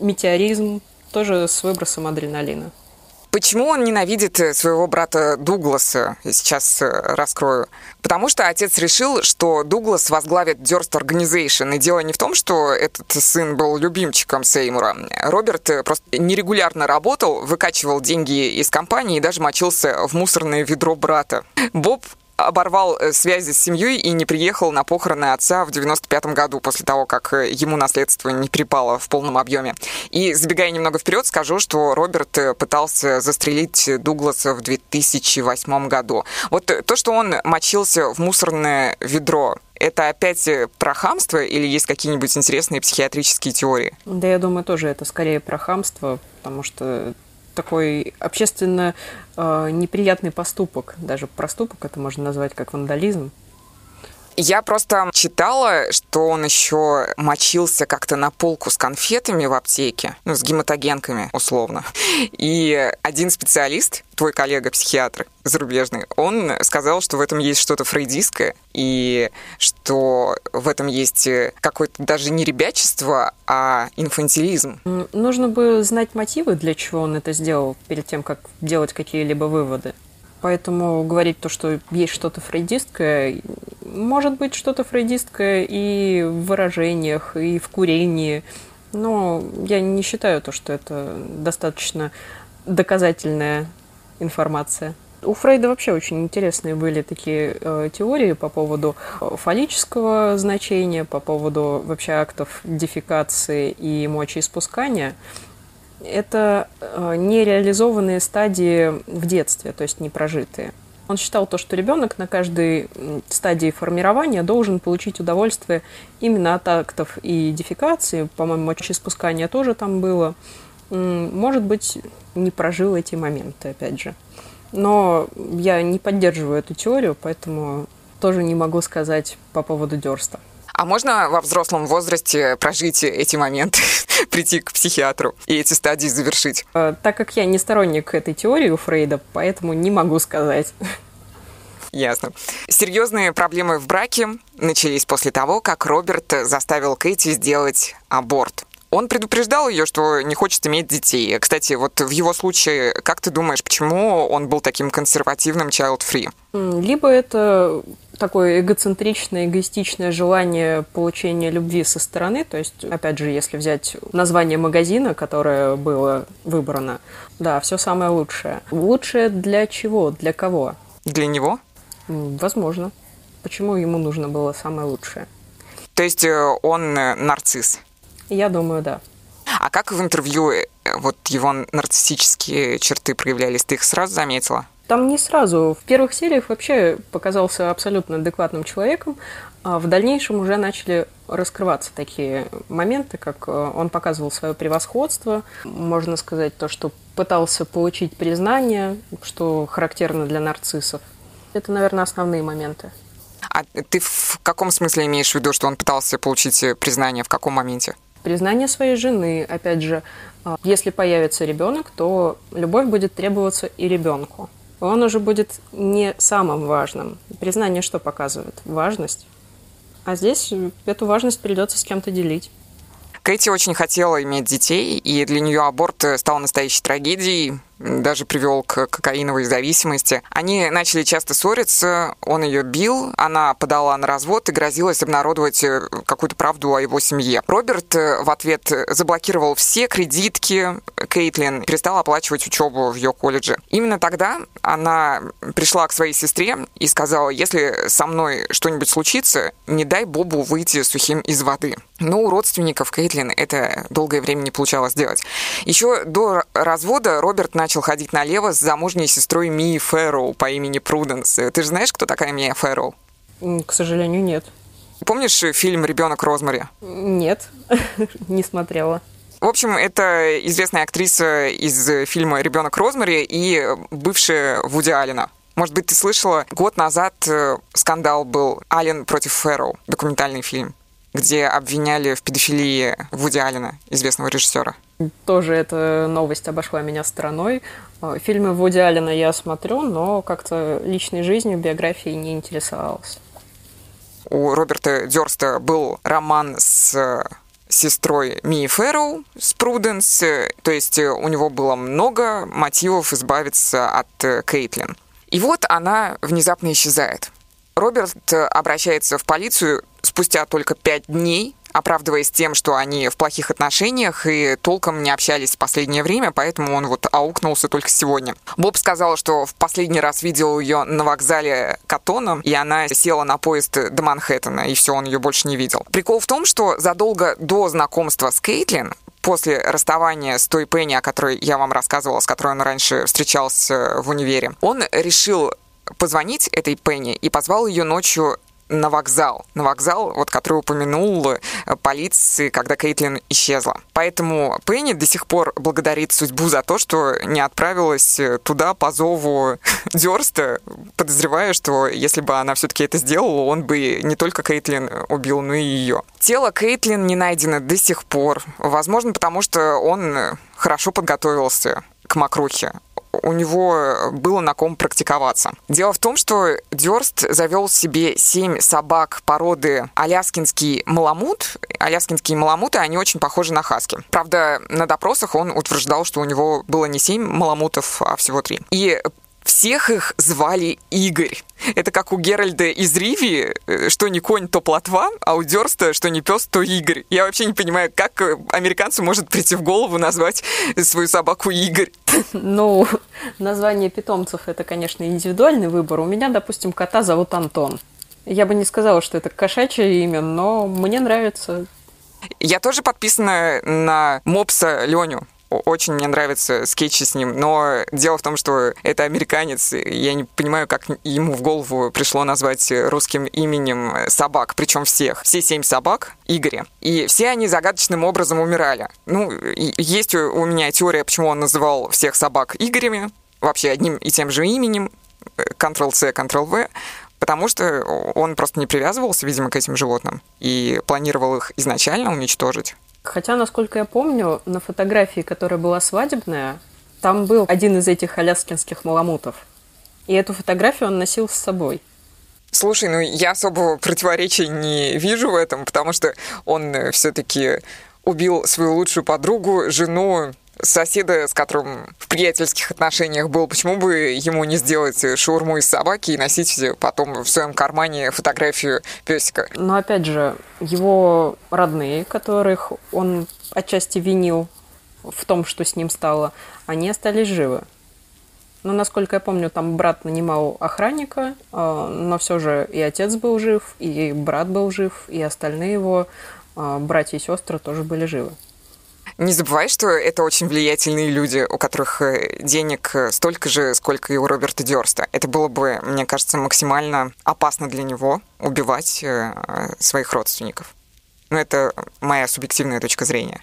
Speaker 2: метеоризм тоже с выбросом адреналина.
Speaker 1: Почему он ненавидит э, своего брата Дугласа? Сейчас э, раскрою. Потому что отец решил, что Дуглас возглавит Durst Organization. И дело не в том, что этот сын был любимчиком Сеймура. Роберт э, просто нерегулярно работал, выкачивал деньги из компании и даже мочился в мусорное ведро брата. Боб оборвал э, связи с семьей и не приехал на похороны отца в 95 году, после того, как э, ему наследство не припало в полном объеме. И, забегая немного вперед, скажу, что Роберт э, пытался застрелить Дугласа в 2008 году. Вот то, что он мочился в мусорное ведро, это опять про хамство или есть какие-нибудь интересные психиатрические теории?
Speaker 2: Да, я думаю, тоже это скорее про хамство, потому что такой общественно э, неприятный поступок. Даже проступок это можно назвать как вандализм.
Speaker 1: Я просто читала, что он еще мочился как-то на полку с конфетами в аптеке, ну, с гематогенками, условно. И один специалист, твой коллега-психиатр зарубежный, он сказал, что в этом есть что-то фрейдистское, и что в этом есть какое-то даже не ребячество, а инфантилизм.
Speaker 2: Нужно бы знать мотивы, для чего он это сделал, перед тем, как делать какие-либо выводы. Поэтому говорить то, что есть что-то фрейдистское, может быть что-то фрейдистское и в выражениях, и в курении. Но я не считаю то, что это достаточно доказательная информация. У Фрейда вообще очень интересные были такие э, теории по поводу э, фаллического значения, по поводу вообще актов дефекации и мочеиспускания. Это э, нереализованные стадии в детстве, то есть не прожитые. Он считал то, что ребенок на каждой стадии формирования должен получить удовольствие именно от актов и дефекации. По-моему, мочеиспускание тоже там было. Может быть, не прожил эти моменты, опять же. Но я не поддерживаю эту теорию, поэтому тоже не могу сказать по поводу Дерста.
Speaker 1: А можно во взрослом возрасте прожить эти моменты, [LAUGHS] прийти к психиатру и эти стадии завершить?
Speaker 2: Э, так как я не сторонник этой теории у Фрейда, поэтому не могу сказать.
Speaker 1: Ясно. Серьезные проблемы в браке начались после того, как Роберт заставил Кэти сделать аборт. Он предупреждал ее, что не хочет иметь детей. Кстати, вот в его случае, как ты думаешь, почему он был таким консервативным child-free?
Speaker 2: Либо это такое эгоцентричное, эгоистичное желание получения любви со стороны. То есть, опять же, если взять название магазина, которое было выбрано, да, все самое лучшее. Лучшее для чего? Для кого?
Speaker 1: Для него?
Speaker 2: Возможно. Почему ему нужно было самое лучшее?
Speaker 1: То есть э, он э, нарцисс?
Speaker 2: Я думаю, да.
Speaker 1: А как в интервью э, вот его нарциссические черты проявлялись? Ты их сразу заметила?
Speaker 2: Там не сразу. В первых сериях вообще показался абсолютно адекватным человеком, а в дальнейшем уже начали раскрываться такие моменты, как э, он показывал свое превосходство, можно сказать то, что пытался получить признание, что характерно для нарциссов. Это, наверное, основные моменты.
Speaker 1: А ты в каком смысле имеешь в виду, что он пытался получить признание? В каком моменте?
Speaker 2: Признание своей жены. Опять же, а, если появится ребенок, то любовь будет требоваться и ребенку. Он уже будет не самым важным. Признание что показывает? Важность. А здесь эту важность придется с кем-то делить.
Speaker 1: Кэти очень хотела иметь детей, и для нее аборт стал настоящей трагедией даже привел к кокаиновой зависимости. Они начали часто ссориться, он ее бил, она подала на развод и грозилась обнародовать э, какую-то правду о его семье. Роберт э, в ответ заблокировал все кредитки Кейтлин, перестал оплачивать учебу в ее колледже. Именно тогда она пришла к своей сестре и сказала, если со мной что-нибудь случится, не дай Бобу выйти сухим из воды. Но у родственников Кейтлин это долгое время не получалось сделать. Еще до развода Роберт начал начал ходить налево с замужней сестрой Мии Фэрроу по имени Пруденс. Ты же знаешь, кто такая Мия Фэрроу?
Speaker 2: К сожалению, нет.
Speaker 1: Помнишь фильм «Ребенок Розмари»?
Speaker 2: Нет, [LAUGHS] не смотрела.
Speaker 1: В общем, это известная актриса из фильма «Ребенок Розмари» и бывшая Вуди Алина. Может быть, ты слышала, год назад э, скандал был «Ален против Фэрроу», документальный фильм, где обвиняли в педофилии Вуди Алина, известного режиссера.
Speaker 2: Тоже эта новость обошла меня стороной. Э, фильмы Вуди Аллена я смотрю, но как-то личной жизнью, биографией не интересовалась.
Speaker 1: У Роберта Дёрста был роман с сестрой Мии Фэрроу, с Пруденс, то есть у него было много мотивов избавиться от Кейтлин. И вот она внезапно исчезает. Роберт обращается в полицию спустя только пять дней оправдываясь тем, что они в плохих отношениях и толком не общались в последнее время, поэтому он вот аукнулся только сегодня. Боб сказал, что в последний раз видел ее на вокзале Катона, и она села на поезд до Манхэттена, и все, он ее больше не видел. Прикол в том, что задолго до знакомства с Кейтлин после расставания с той Пенни, о которой я вам рассказывала, с которой он раньше встречался в универе, он решил позвонить этой Пенни и позвал ее ночью на вокзал. На вокзал, вот, который упомянул э, полиции, когда Кейтлин исчезла. Поэтому Пенни до сих пор благодарит судьбу за то, что не отправилась э, туда по зову [LAUGHS] Дёрста, подозревая, что если бы она все-таки это сделала, он бы не только Кейтлин убил, но и ее. Тело Кейтлин не найдено до сих пор. Возможно, потому что он хорошо подготовился к мокрухе у него было на ком практиковаться. Дело в том, что Дёрст завел себе семь собак породы аляскинский маламут. Аляскинские маламуты, они очень похожи на хаски. Правда, на допросах он утверждал, что у него было не семь маламутов, а всего три. И Всех их звали Игорь. Это как у Геральда из Ривии, э, что не конь, то плотва, а у Дерста, что не пес, то Игорь. Я вообще не понимаю, как э, американцу может прийти в голову назвать свою собаку Игорь.
Speaker 2: Ну, название питомцев это, конечно, индивидуальный выбор. У меня, допустим, кота зовут Антон. Я бы не сказала, что это кошачье имя, но мне нравится.
Speaker 1: Я тоже подписана на мопса Леню очень мне нравятся скетчи с ним, но дело в том, что это американец, я не понимаю, как ему в голову пришло назвать русским именем собак, причем всех. Все семь собак Игоря. И все они загадочным образом умирали. Ну, есть у меня теория, почему он называл всех собак Игорями, вообще одним и тем же именем, Ctrl-C, Ctrl-V, потому что он просто не привязывался, видимо, к этим животным и планировал их изначально уничтожить.
Speaker 2: Хотя, насколько я помню, на фотографии, которая была свадебная, там был один из этих аляскинских маламутов. И эту фотографию он носил с собой.
Speaker 1: Слушай, ну я особого противоречия не вижу в этом, потому что он э, все-таки убил свою лучшую подругу, жену, соседа, с которым в приятельских отношениях был, почему бы ему не сделать шаурму из собаки и носить потом в своем кармане фотографию песика?
Speaker 2: Но опять же, его родные, которых он отчасти винил в том, что с ним стало, они остались живы. Но, насколько я помню, там брат нанимал охранника, а, но все же и отец был жив, и брат был жив, и остальные его а, братья и сестры тоже были живы.
Speaker 1: Не забывай, что это очень влиятельные люди, у которых э, денег э, столько же, сколько и у Роберта Дёрста. Это было бы, мне кажется, максимально опасно для него убивать э, своих родственников. Но ну, это моя субъективная точка зрения.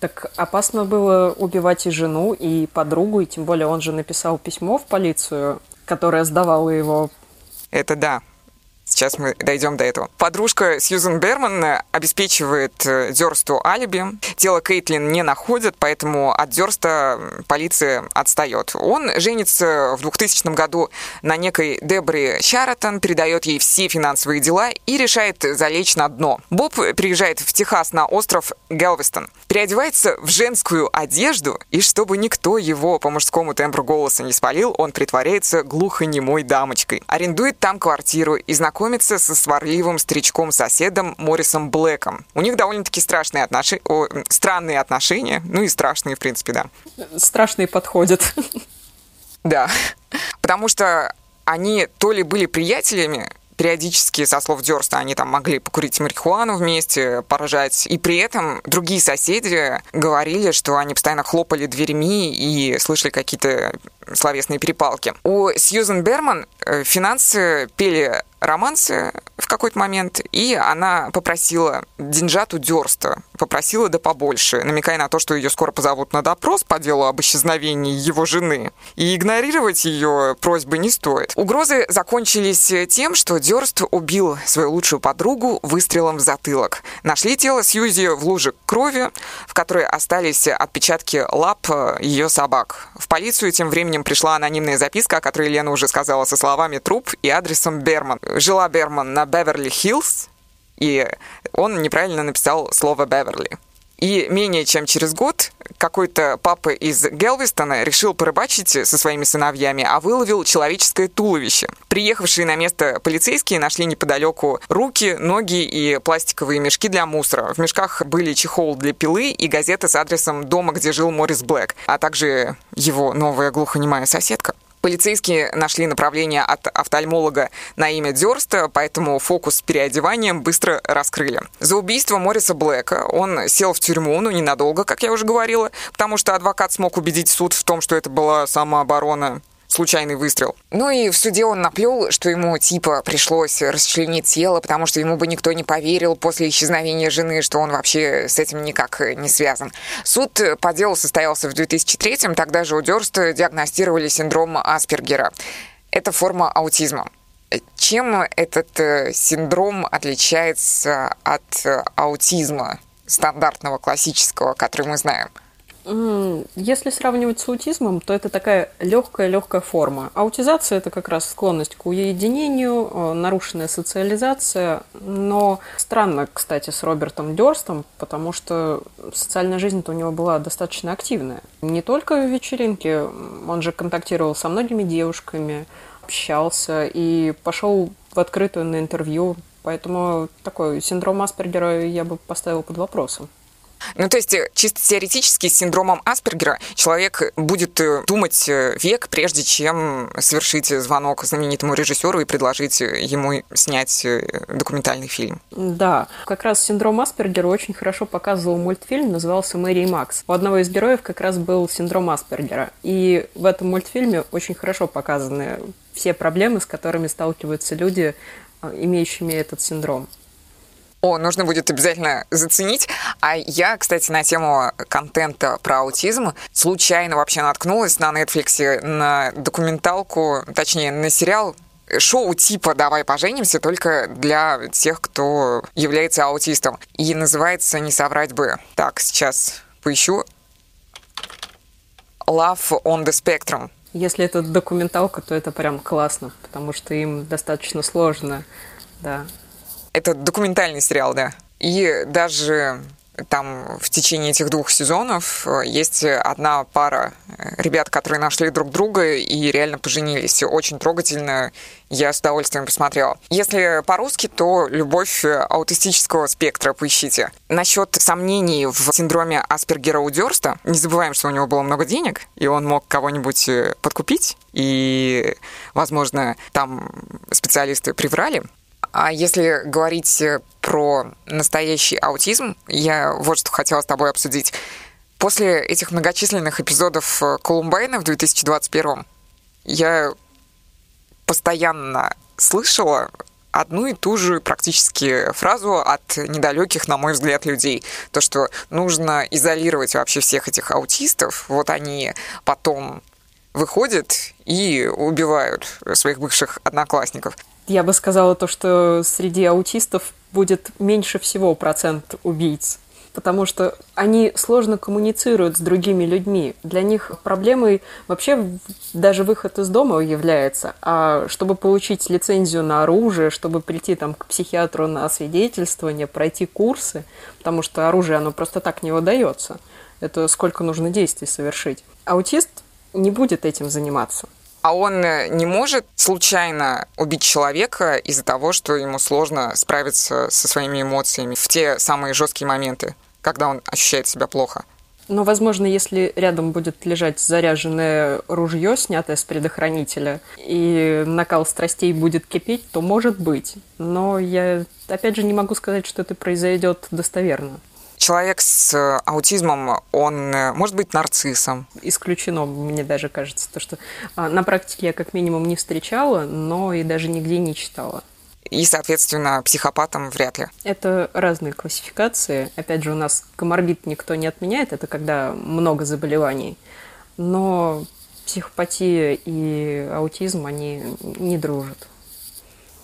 Speaker 2: Так опасно было убивать и жену, и подругу, и тем более он же написал письмо в полицию, которое сдавало его.
Speaker 1: Это да. Сейчас мы дойдем до этого. Подружка Сьюзен Берман обеспечивает э, Дёрсту алиби. Тело Кейтлин не находят, поэтому от Дёрста полиция отстает. Он женится в 2000 году на некой Дебре Чаратон, передает ей все финансовые дела и решает залечь на дно. Боб приезжает в Техас на остров Гэлвестон, переодевается в женскую одежду, и чтобы никто его по мужскому тембру голоса не спалил, он притворяется глухонемой дамочкой. Арендует там квартиру и знакомится знакомится со сварливым старичком-соседом Моррисом Блэком. У них довольно-таки страшные отношения, странные отношения, ну и страшные, в принципе, да.
Speaker 2: Страшные подходят.
Speaker 1: Да, потому что они то ли были приятелями, периодически, со слов Дёрста, они там могли покурить марихуану вместе, поражать. И при этом другие соседи говорили, что они постоянно хлопали дверьми и слышали какие-то словесные перепалки. У Сьюзен Берман э, финансы пели романсы в какой-то момент, и она попросила деньжату Дёрста, попросила да побольше, намекая на то, что ее скоро позовут на допрос по делу об исчезновении его жены. И игнорировать ее просьбы не стоит. Угрозы закончились тем, что Дёрст убил свою лучшую подругу выстрелом в затылок. Нашли тело Сьюзи в луже крови, в которой остались отпечатки лап ее собак. В полицию тем временем пришла анонимная записка, о которой Лена уже сказала со словами «труп» и адресом Берман жила Берман на Беверли-Хиллз, и он неправильно написал слово «Беверли». И менее чем через год какой-то папа из Гелвистона решил порыбачить со своими сыновьями, а выловил человеческое туловище. Приехавшие на место полицейские нашли неподалеку руки, ноги и пластиковые мешки для мусора. В мешках были чехол для пилы и газета с адресом дома, где жил Морис Блэк, а также его новая глухонемая соседка. Полицейские нашли направление от офтальмолога на имя Дёрста, поэтому фокус с переодеванием быстро раскрыли. За убийство Мориса Блэка он сел в тюрьму, но ненадолго, как я уже говорила, потому что адвокат смог убедить суд в том, что это была самооборона случайный выстрел. Ну и в суде он наплел, что ему типа пришлось расчленить тело, потому что ему бы никто не поверил после исчезновения жены, что он вообще с этим никак не связан. Суд по делу состоялся в 2003-м, тогда же у Дёрста диагностировали синдром Аспергера. Это форма аутизма. Чем этот э, синдром отличается от э, аутизма стандартного, классического, который мы знаем?
Speaker 2: Если сравнивать с аутизмом, то это такая легкая-легкая форма. Аутизация – это как раз склонность к уединению, э, нарушенная социализация. Но странно, кстати, с Робертом Дёрстом, потому что социальная жизнь-то у него была достаточно активная. Не только в вечеринке, он же контактировал со многими девушками, общался и пошел в открытую на интервью. Поэтому такой синдром Аспергера я бы поставила под вопросом.
Speaker 1: Ну, то есть, э, чисто теоретически, с синдромом Аспергера человек будет э, думать э, век, прежде чем совершить звонок знаменитому режиссеру и предложить ему снять документальный фильм.
Speaker 2: Да, как раз синдром Аспергера очень хорошо показывал мультфильм, назывался «Мэри и Макс». У одного из героев как раз был синдром Аспергера. И в этом мультфильме очень хорошо показаны все проблемы, с которыми сталкиваются люди, имеющими этот синдром.
Speaker 1: О, нужно будет обязательно заценить. А я, кстати, на тему контента про аутизм случайно вообще наткнулась на Netflix на документалку, точнее, на сериал шоу типа «Давай поженимся» только для тех, кто является аутистом. И называется «Не соврать бы». Так, сейчас поищу. Love on the Spectrum.
Speaker 2: Если это документалка, то это прям классно, потому что им достаточно сложно, да,
Speaker 1: это документальный сериал, да. И даже там в течение этих двух сезонов э, есть одна пара э, ребят, которые нашли друг друга и реально поженились. Очень трогательно. Я с удовольствием посмотрела. Если по-русски, то «Любовь аутистического спектра» поищите. Насчет сомнений в синдроме Аспергера у Дёрста, не забываем, что у него было много денег, и он мог кого-нибудь э, подкупить, и, возможно, там специалисты приврали. А если говорить э, про настоящий аутизм, я вот что хотела с тобой обсудить. После этих многочисленных эпизодов э, Колумбайна в 2021 я постоянно слышала одну и ту же практически фразу от недалеких, на мой взгляд, людей. То, что нужно изолировать вообще всех этих аутистов. Вот они потом выходят и убивают своих бывших одноклассников.
Speaker 2: Я бы сказала то, что среди аутистов будет меньше всего процент убийц потому что они сложно коммуницируют с другими людьми. Для них проблемой вообще даже выход из дома является. А чтобы получить лицензию на оружие, чтобы прийти там к психиатру на освидетельствование, пройти курсы, потому что оружие, оно просто так не выдается. Это сколько нужно действий совершить. Аутист не будет этим заниматься
Speaker 1: а он э, не может случайно убить человека из-за того, что ему сложно справиться со своими эмоциями в те самые жесткие моменты, когда он ощущает себя плохо.
Speaker 2: Но, возможно, если рядом будет лежать заряженное ружье, снятое с предохранителя, и накал страстей будет кипеть, то может быть. Но я, опять же, не могу сказать, что это произойдет достоверно
Speaker 1: человек с э, аутизмом, он э, может быть нарциссом?
Speaker 2: Исключено, мне даже кажется, то, что а, на практике я как минимум не встречала, но и даже нигде не читала.
Speaker 1: И, соответственно, психопатом вряд ли.
Speaker 2: Это разные классификации. Опять же, у нас коморбид никто не отменяет, это когда много заболеваний. Но психопатия и аутизм, они не дружат.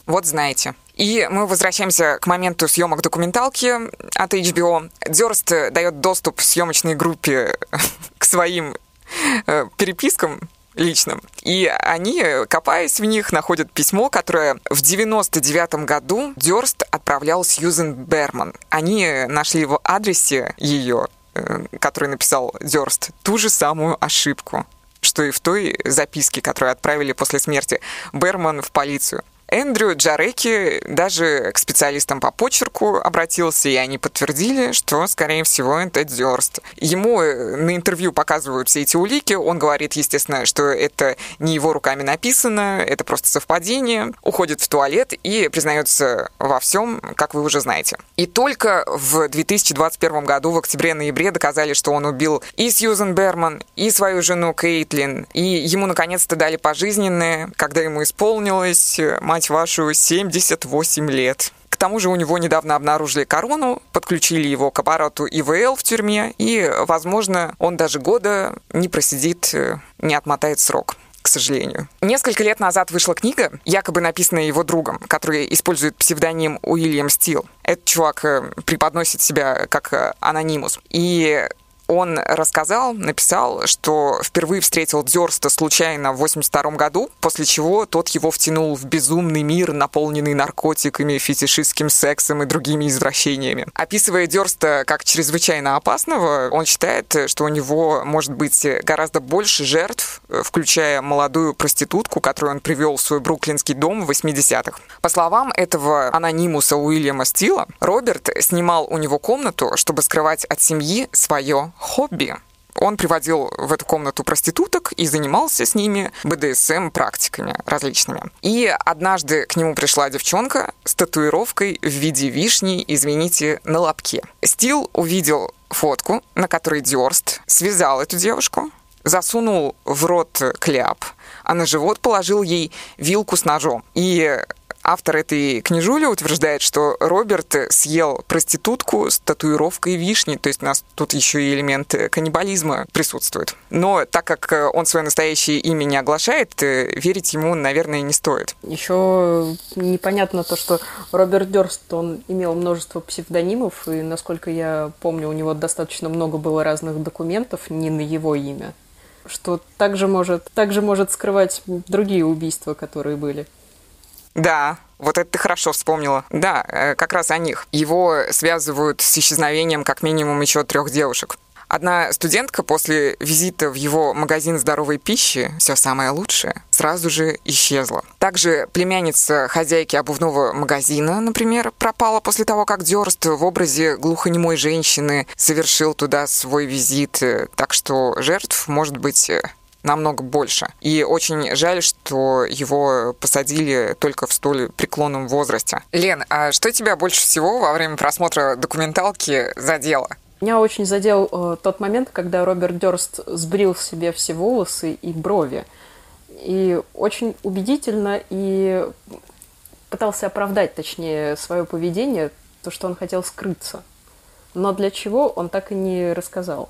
Speaker 1: Вот знаете. И мы возвращаемся к моменту съемок документалки от HBO. Дёрст дает доступ съемочной группе [LAUGHS] к своим э, перепискам личным. И они, копаясь в них, находят письмо, которое в 99 году Дёрст отправлял Сьюзен Берман. Они нашли в адресе ее, э, который написал Дёрст, ту же самую ошибку что и в той записке, которую отправили после смерти Берман в полицию. Эндрю Джареки даже к специалистам по почерку обратился, и они подтвердили, что, скорее всего, это Дёрст. Ему э, на интервью показывают все эти улики, он говорит, естественно, что это не его руками написано, это просто совпадение, уходит в туалет и признается во всем, как вы уже знаете. И только в 2021 году, в октябре-ноябре, доказали, что он убил и Сьюзен Берман, и свою жену Кейтлин, и ему наконец-то дали пожизненное, когда ему исполнилось, мать вашу, 78 лет. К тому же у него недавно обнаружили корону, подключили его к аппарату ИВЛ в тюрьме, и, возможно, он даже года не просидит, э, не отмотает срок к сожалению. Несколько лет назад вышла книга, якобы написанная его другом, который использует псевдоним Уильям Стил. Этот чувак э, преподносит себя как э, анонимус. И Он рассказал, написал, что впервые встретил Дёрста случайно в 82 году, после чего тот его втянул в безумный мир, наполненный наркотиками, фетишистским сексом и другими извращениями. Описывая Дёрста как чрезвычайно опасного, он считает, что у него может быть гораздо больше жертв, включая молодую проститутку, которую он привел в свой бруклинский дом в 80-х. По словам этого анонимуса Уильяма Стила, Роберт снимал у него комнату, чтобы скрывать от семьи свое хобби. Он приводил в эту комнату проституток и занимался с ними БДСМ-практиками различными. И однажды к нему пришла девчонка с татуировкой в виде вишни, извините, на лобке. Стил увидел фотку, на которой Дёрст связал эту девушку, засунул в рот кляп, а на живот положил ей вилку с ножом. И Автор этой книжули утверждает, что Роберт съел проститутку с татуировкой вишни, то есть у нас тут еще и элемент каннибализма присутствует. Но так как он свое настоящее имя не оглашает, верить ему, наверное, не стоит.
Speaker 2: Еще непонятно то, что Роберт Дёрст, он имел множество псевдонимов, и, насколько я помню, у него достаточно много было разных документов не на его имя что также может, также может скрывать другие убийства, которые были.
Speaker 1: Да, вот это ты хорошо вспомнила. Да, э, как раз о них. Его связывают с исчезновением как минимум еще трех девушек. Одна студентка после визита в его магазин здоровой пищи «Все самое лучшее» сразу же исчезла. Также племянница хозяйки обувного магазина, например, пропала после того, как Дёрст в образе глухонемой женщины совершил туда свой визит. Так что жертв может быть э, намного больше. И очень жаль, что его посадили только в столь преклонном возрасте. Лен, а что тебя больше всего во время просмотра документалки задело?
Speaker 2: Меня очень задел э, тот момент, когда Роберт Дёрст сбрил себе все волосы и брови. И очень убедительно и пытался оправдать, точнее, свое поведение, то, что он хотел скрыться. Но для чего, он так и не рассказал.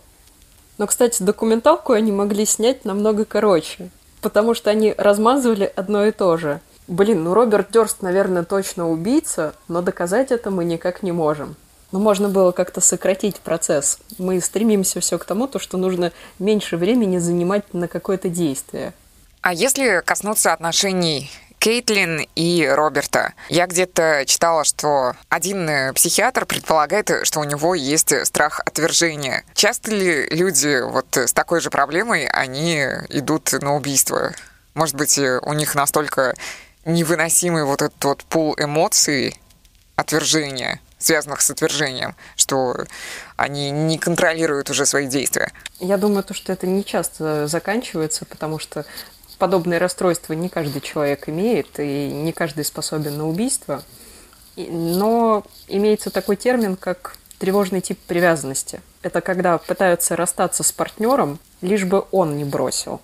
Speaker 2: Но, кстати, документалку они могли снять намного короче, потому что они размазывали одно и то же. Блин, ну Роберт Дёрст, наверное, точно убийца, но доказать это мы никак не можем. Но можно было как-то сократить процесс. Мы стремимся все к тому, то, что нужно меньше времени занимать на какое-то действие.
Speaker 1: А если коснуться отношений Кейтлин и Роберта. Я где-то читала, что один э, психиатр предполагает, что у него есть страх отвержения. Часто ли люди вот с такой же проблемой, они идут на убийство? Может быть, у них настолько невыносимый вот этот вот пул эмоций отвержения, связанных с отвержением, что они не контролируют уже свои действия.
Speaker 2: Я думаю, то, что это не часто заканчивается, потому что подобные расстройства не каждый человек имеет, и не каждый способен на убийство. Но имеется такой термин, как тревожный тип привязанности. Это когда пытаются расстаться с партнером, лишь бы он не бросил.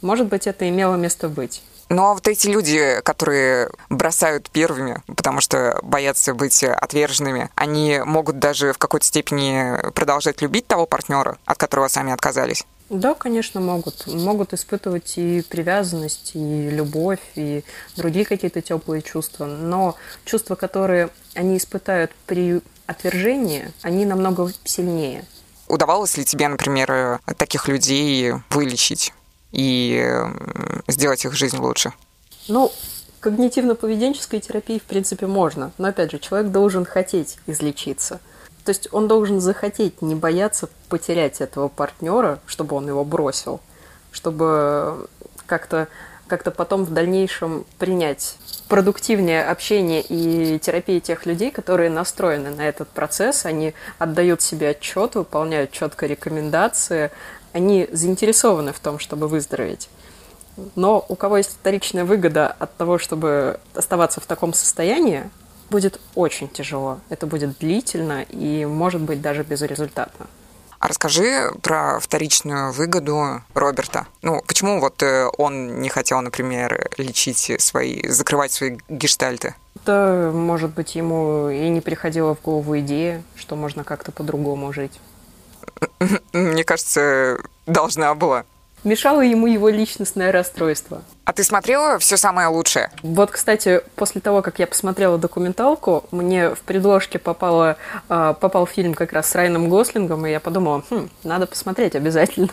Speaker 2: Может быть, это имело место быть.
Speaker 1: Ну а вот эти люди, которые бросают первыми, потому что боятся быть отверженными, они могут даже в какой-то степени продолжать любить того партнера, от которого сами отказались.
Speaker 2: Да, конечно, могут. Могут испытывать и привязанность, и любовь, и другие какие-то теплые чувства. Но чувства, которые они испытают при отвержении, они намного сильнее.
Speaker 1: Удавалось ли тебе, например, таких людей вылечить и сделать их жизнь лучше?
Speaker 2: Ну, когнитивно-поведенческой терапии, в принципе, можно. Но, опять же, человек должен хотеть излечиться – то есть он должен захотеть не бояться потерять этого партнера, чтобы он его бросил, чтобы как-то как-то потом в дальнейшем принять продуктивнее общение и терапии тех людей, которые настроены на этот процесс, они отдают себе отчет, выполняют четко рекомендации, они заинтересованы в том, чтобы выздороветь. Но у кого есть вторичная выгода от того, чтобы оставаться в таком состоянии, будет очень тяжело. Это будет длительно и, может быть, даже безрезультатно.
Speaker 1: А расскажи про вторичную выгоду Роберта. Ну, почему вот э, он не хотел, например, лечить свои, закрывать свои гештальты?
Speaker 2: Да, может быть, ему и не приходила в голову идея, что можно как-то по-другому жить. [LAUGHS]
Speaker 1: Мне кажется, должна была.
Speaker 2: Мешало ему его личностное расстройство.
Speaker 1: А ты смотрела все самое лучшее?
Speaker 2: Вот, кстати, после того, как я посмотрела документалку, мне в предложке попало, э, попал фильм как раз с Райаном Гослингом, и я подумала, хм, надо посмотреть обязательно.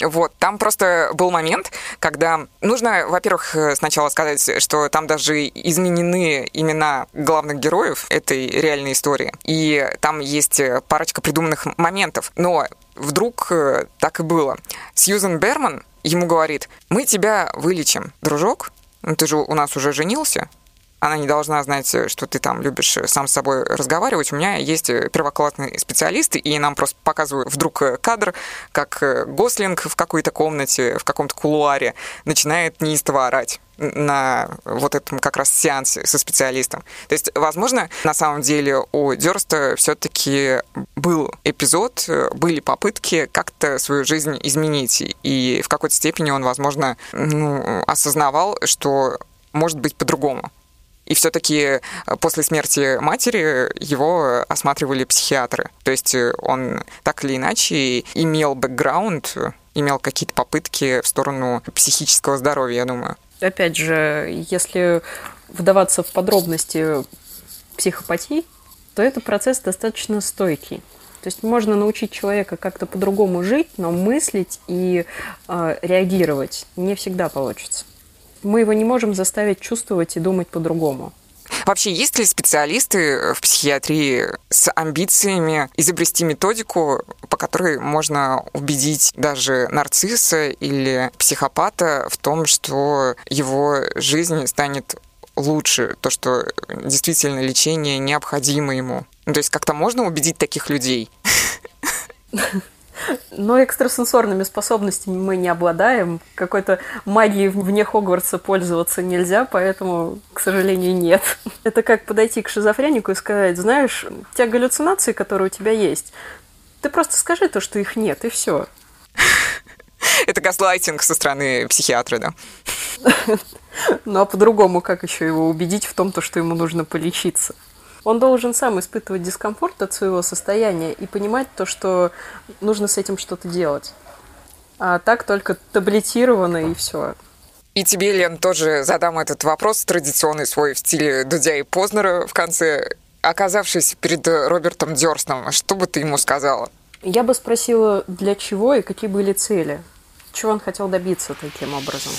Speaker 1: Вот, там просто был момент, когда нужно, во-первых, сначала сказать, что там даже изменены имена главных героев этой реальной истории, и там есть парочка придуманных моментов, но вдруг э, так и было. Сьюзен Берман ему говорит, мы тебя вылечим, дружок, ну, ты же у нас уже женился, она не должна знать, что ты там любишь сам с собой разговаривать. У меня есть первоклассные специалисты, и нам просто показывают вдруг кадр, как Гослинг в какой-то комнате, в каком-то кулуаре начинает неистово орать на вот этом как раз сеансе со специалистом. То есть, возможно, на самом деле у Дёрста все-таки был эпизод, были попытки как-то свою жизнь изменить, и в какой-то степени он, возможно, ну, осознавал, что может быть по-другому. И все-таки э, после смерти матери его осматривали психиатры. То есть э, он так или иначе имел бэкграунд, имел какие-то попытки в сторону психического здоровья, я думаю.
Speaker 2: Опять же, если вдаваться в подробности психопатии, то это процесс достаточно стойкий. То есть можно научить человека как-то по-другому жить, но мыслить и э, реагировать не всегда получится мы его не можем заставить чувствовать и думать по-другому.
Speaker 1: Вообще, есть ли специалисты в психиатрии с амбициями изобрести методику, по которой можно убедить даже нарцисса или психопата в том, что его жизнь станет лучше, то, что действительно лечение необходимо ему? Ну, то есть как-то можно убедить таких людей? [LAUGHS]
Speaker 2: Но экстрасенсорными способностями мы не обладаем. Какой-то магией вне Хогвартса пользоваться нельзя, поэтому, к сожалению, нет. [LAUGHS] Это как подойти к шизофренику и сказать, знаешь, те галлюцинации, которые у тебя есть, ты просто скажи то, что их нет, и все. [LAUGHS]
Speaker 1: Это газлайтинг со стороны психиатра, да? [LAUGHS]
Speaker 2: Ну а по-другому как еще его убедить в том, то, что ему нужно полечиться? Он должен сам испытывать дискомфорт от своего состояния и понимать то, что нужно с этим что-то делать. А так только таблетировано и все.
Speaker 1: И тебе, Лен, тоже задам этот вопрос, традиционный свой в стиле Дудя и Познера в конце. Оказавшись перед Робертом Дёрстом, что бы ты ему сказала?
Speaker 2: Я бы спросила, для чего и какие были цели. Чего он хотел добиться таким образом.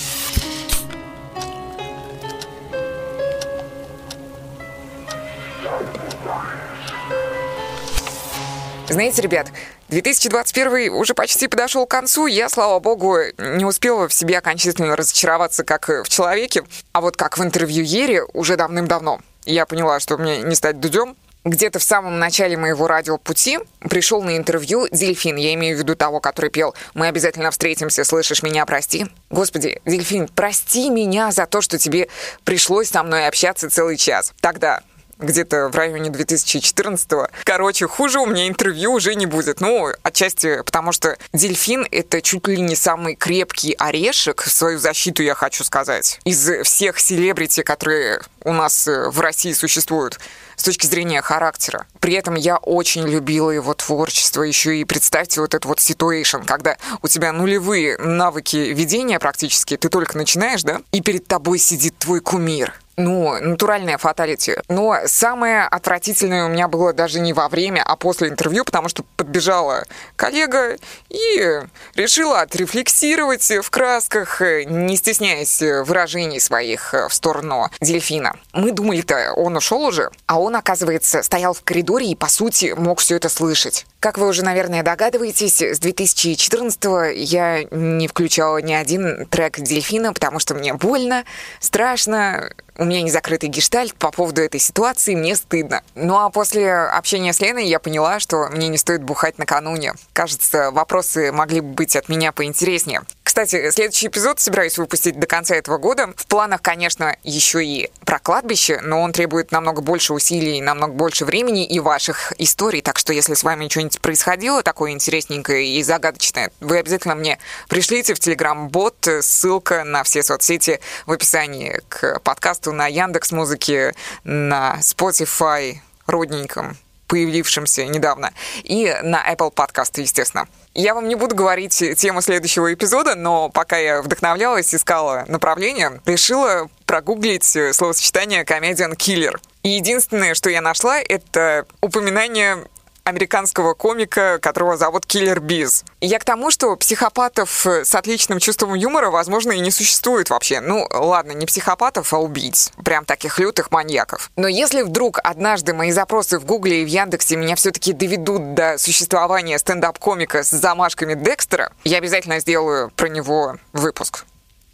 Speaker 1: Знаете, ребят, 2021 уже почти подошел к концу. Я, слава богу, не успела в себе окончательно разочароваться как в человеке, а вот как в интервью Ере уже давным-давно. Я поняла, что мне не стать дудем. Где-то в самом начале моего радиопути пришел на интервью Дельфин. Я имею в виду того, который пел «Мы обязательно встретимся, слышишь меня, прости». Господи, Дельфин, прости меня за то, что тебе пришлось со мной общаться целый час. Тогда, где-то в районе 2014-го. Короче, хуже у меня интервью уже не будет. Ну, отчасти потому, что дельфин — это чуть ли не самый крепкий орешек, в свою защиту я хочу сказать, из всех селебрити, которые у нас э, в России существуют с точки зрения характера. При этом я очень любила его творчество. Еще и представьте вот этот вот ситуэйшн, когда у тебя нулевые навыки ведения практически, ты только начинаешь, да, и перед тобой сидит твой кумир ну, натуральная фаталити. Но самое отвратительное у меня было даже не во время, а после интервью, потому что подбежала коллега и решила отрефлексировать в красках, не стесняясь выражений своих в сторону дельфина. Мы думали-то, он ушел уже, а он, оказывается, стоял в коридоре и, по сути, мог все это слышать. Как вы уже, наверное, догадываетесь, с 2014 я не включала ни один трек «Дельфина», потому что мне больно, страшно, у меня не закрытый гештальт по поводу этой ситуации, мне стыдно. Ну а после общения с Леной я поняла, что мне не стоит бухать накануне. Кажется, вопросы могли бы быть от меня поинтереснее. Кстати, следующий эпизод собираюсь выпустить до конца этого года. В планах, конечно, еще и про кладбище, но он требует намного больше усилий, намного больше времени и ваших историй. Так что, если с вами что-нибудь происходило такое интересненькое и загадочное, вы обязательно мне пришлите в Телеграм-бот. Ссылка на все соцсети в описании к подкасту на Яндекс Музыке, на Spotify, родненьком появившемся недавно, и на Apple Podcast, естественно. Я вам не буду говорить тему следующего эпизода, но пока я вдохновлялась, искала направление, решила прогуглить словосочетание «комедиан киллер». И единственное, что я нашла, это упоминание американского комика, которого зовут Киллер Биз. Я к тому, что психопатов с отличным чувством юмора, возможно, и не существует вообще. Ну, ладно, не психопатов, а убийц. Прям таких лютых маньяков. Но если вдруг однажды мои запросы в Гугле и в Яндексе меня все-таки доведут до существования стендап-комика с замашками Декстера, я обязательно сделаю про него выпуск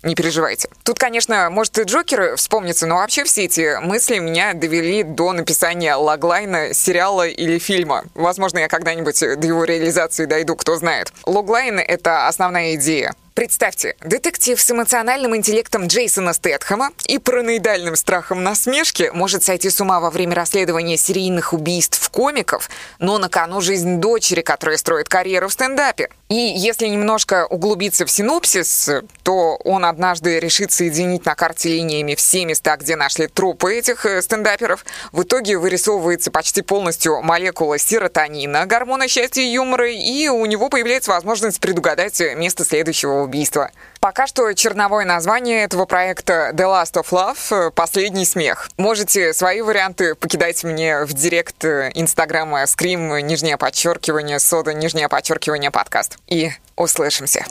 Speaker 1: не переживайте. Тут, конечно, может и Джокер вспомнится, но вообще все эти мысли меня довели до написания логлайна сериала или фильма. Возможно, я когда-нибудь до его реализации дойду, кто знает. Логлайн — это основная идея. Представьте, детектив с эмоциональным интеллектом Джейсона Стэтхэма и параноидальным страхом насмешки может сойти с ума во время расследования серийных убийств комиков, но на кону жизнь дочери, которая строит карьеру в стендапе. И если немножко углубиться в синопсис, то он однажды решит соединить на карте линиями все места, где нашли трупы этих э, стендаперов. В итоге вырисовывается почти полностью молекула серотонина, гормона счастья и юмора, и у него появляется возможность предугадать место следующего убийства. Пока что черновое название этого проекта The Last of Love – «Последний смех». Можете свои варианты покидать мне в директ инстаграма Scream, нижнее подчеркивание, сода, нижнее подчеркивание, подкаст. И услышимся.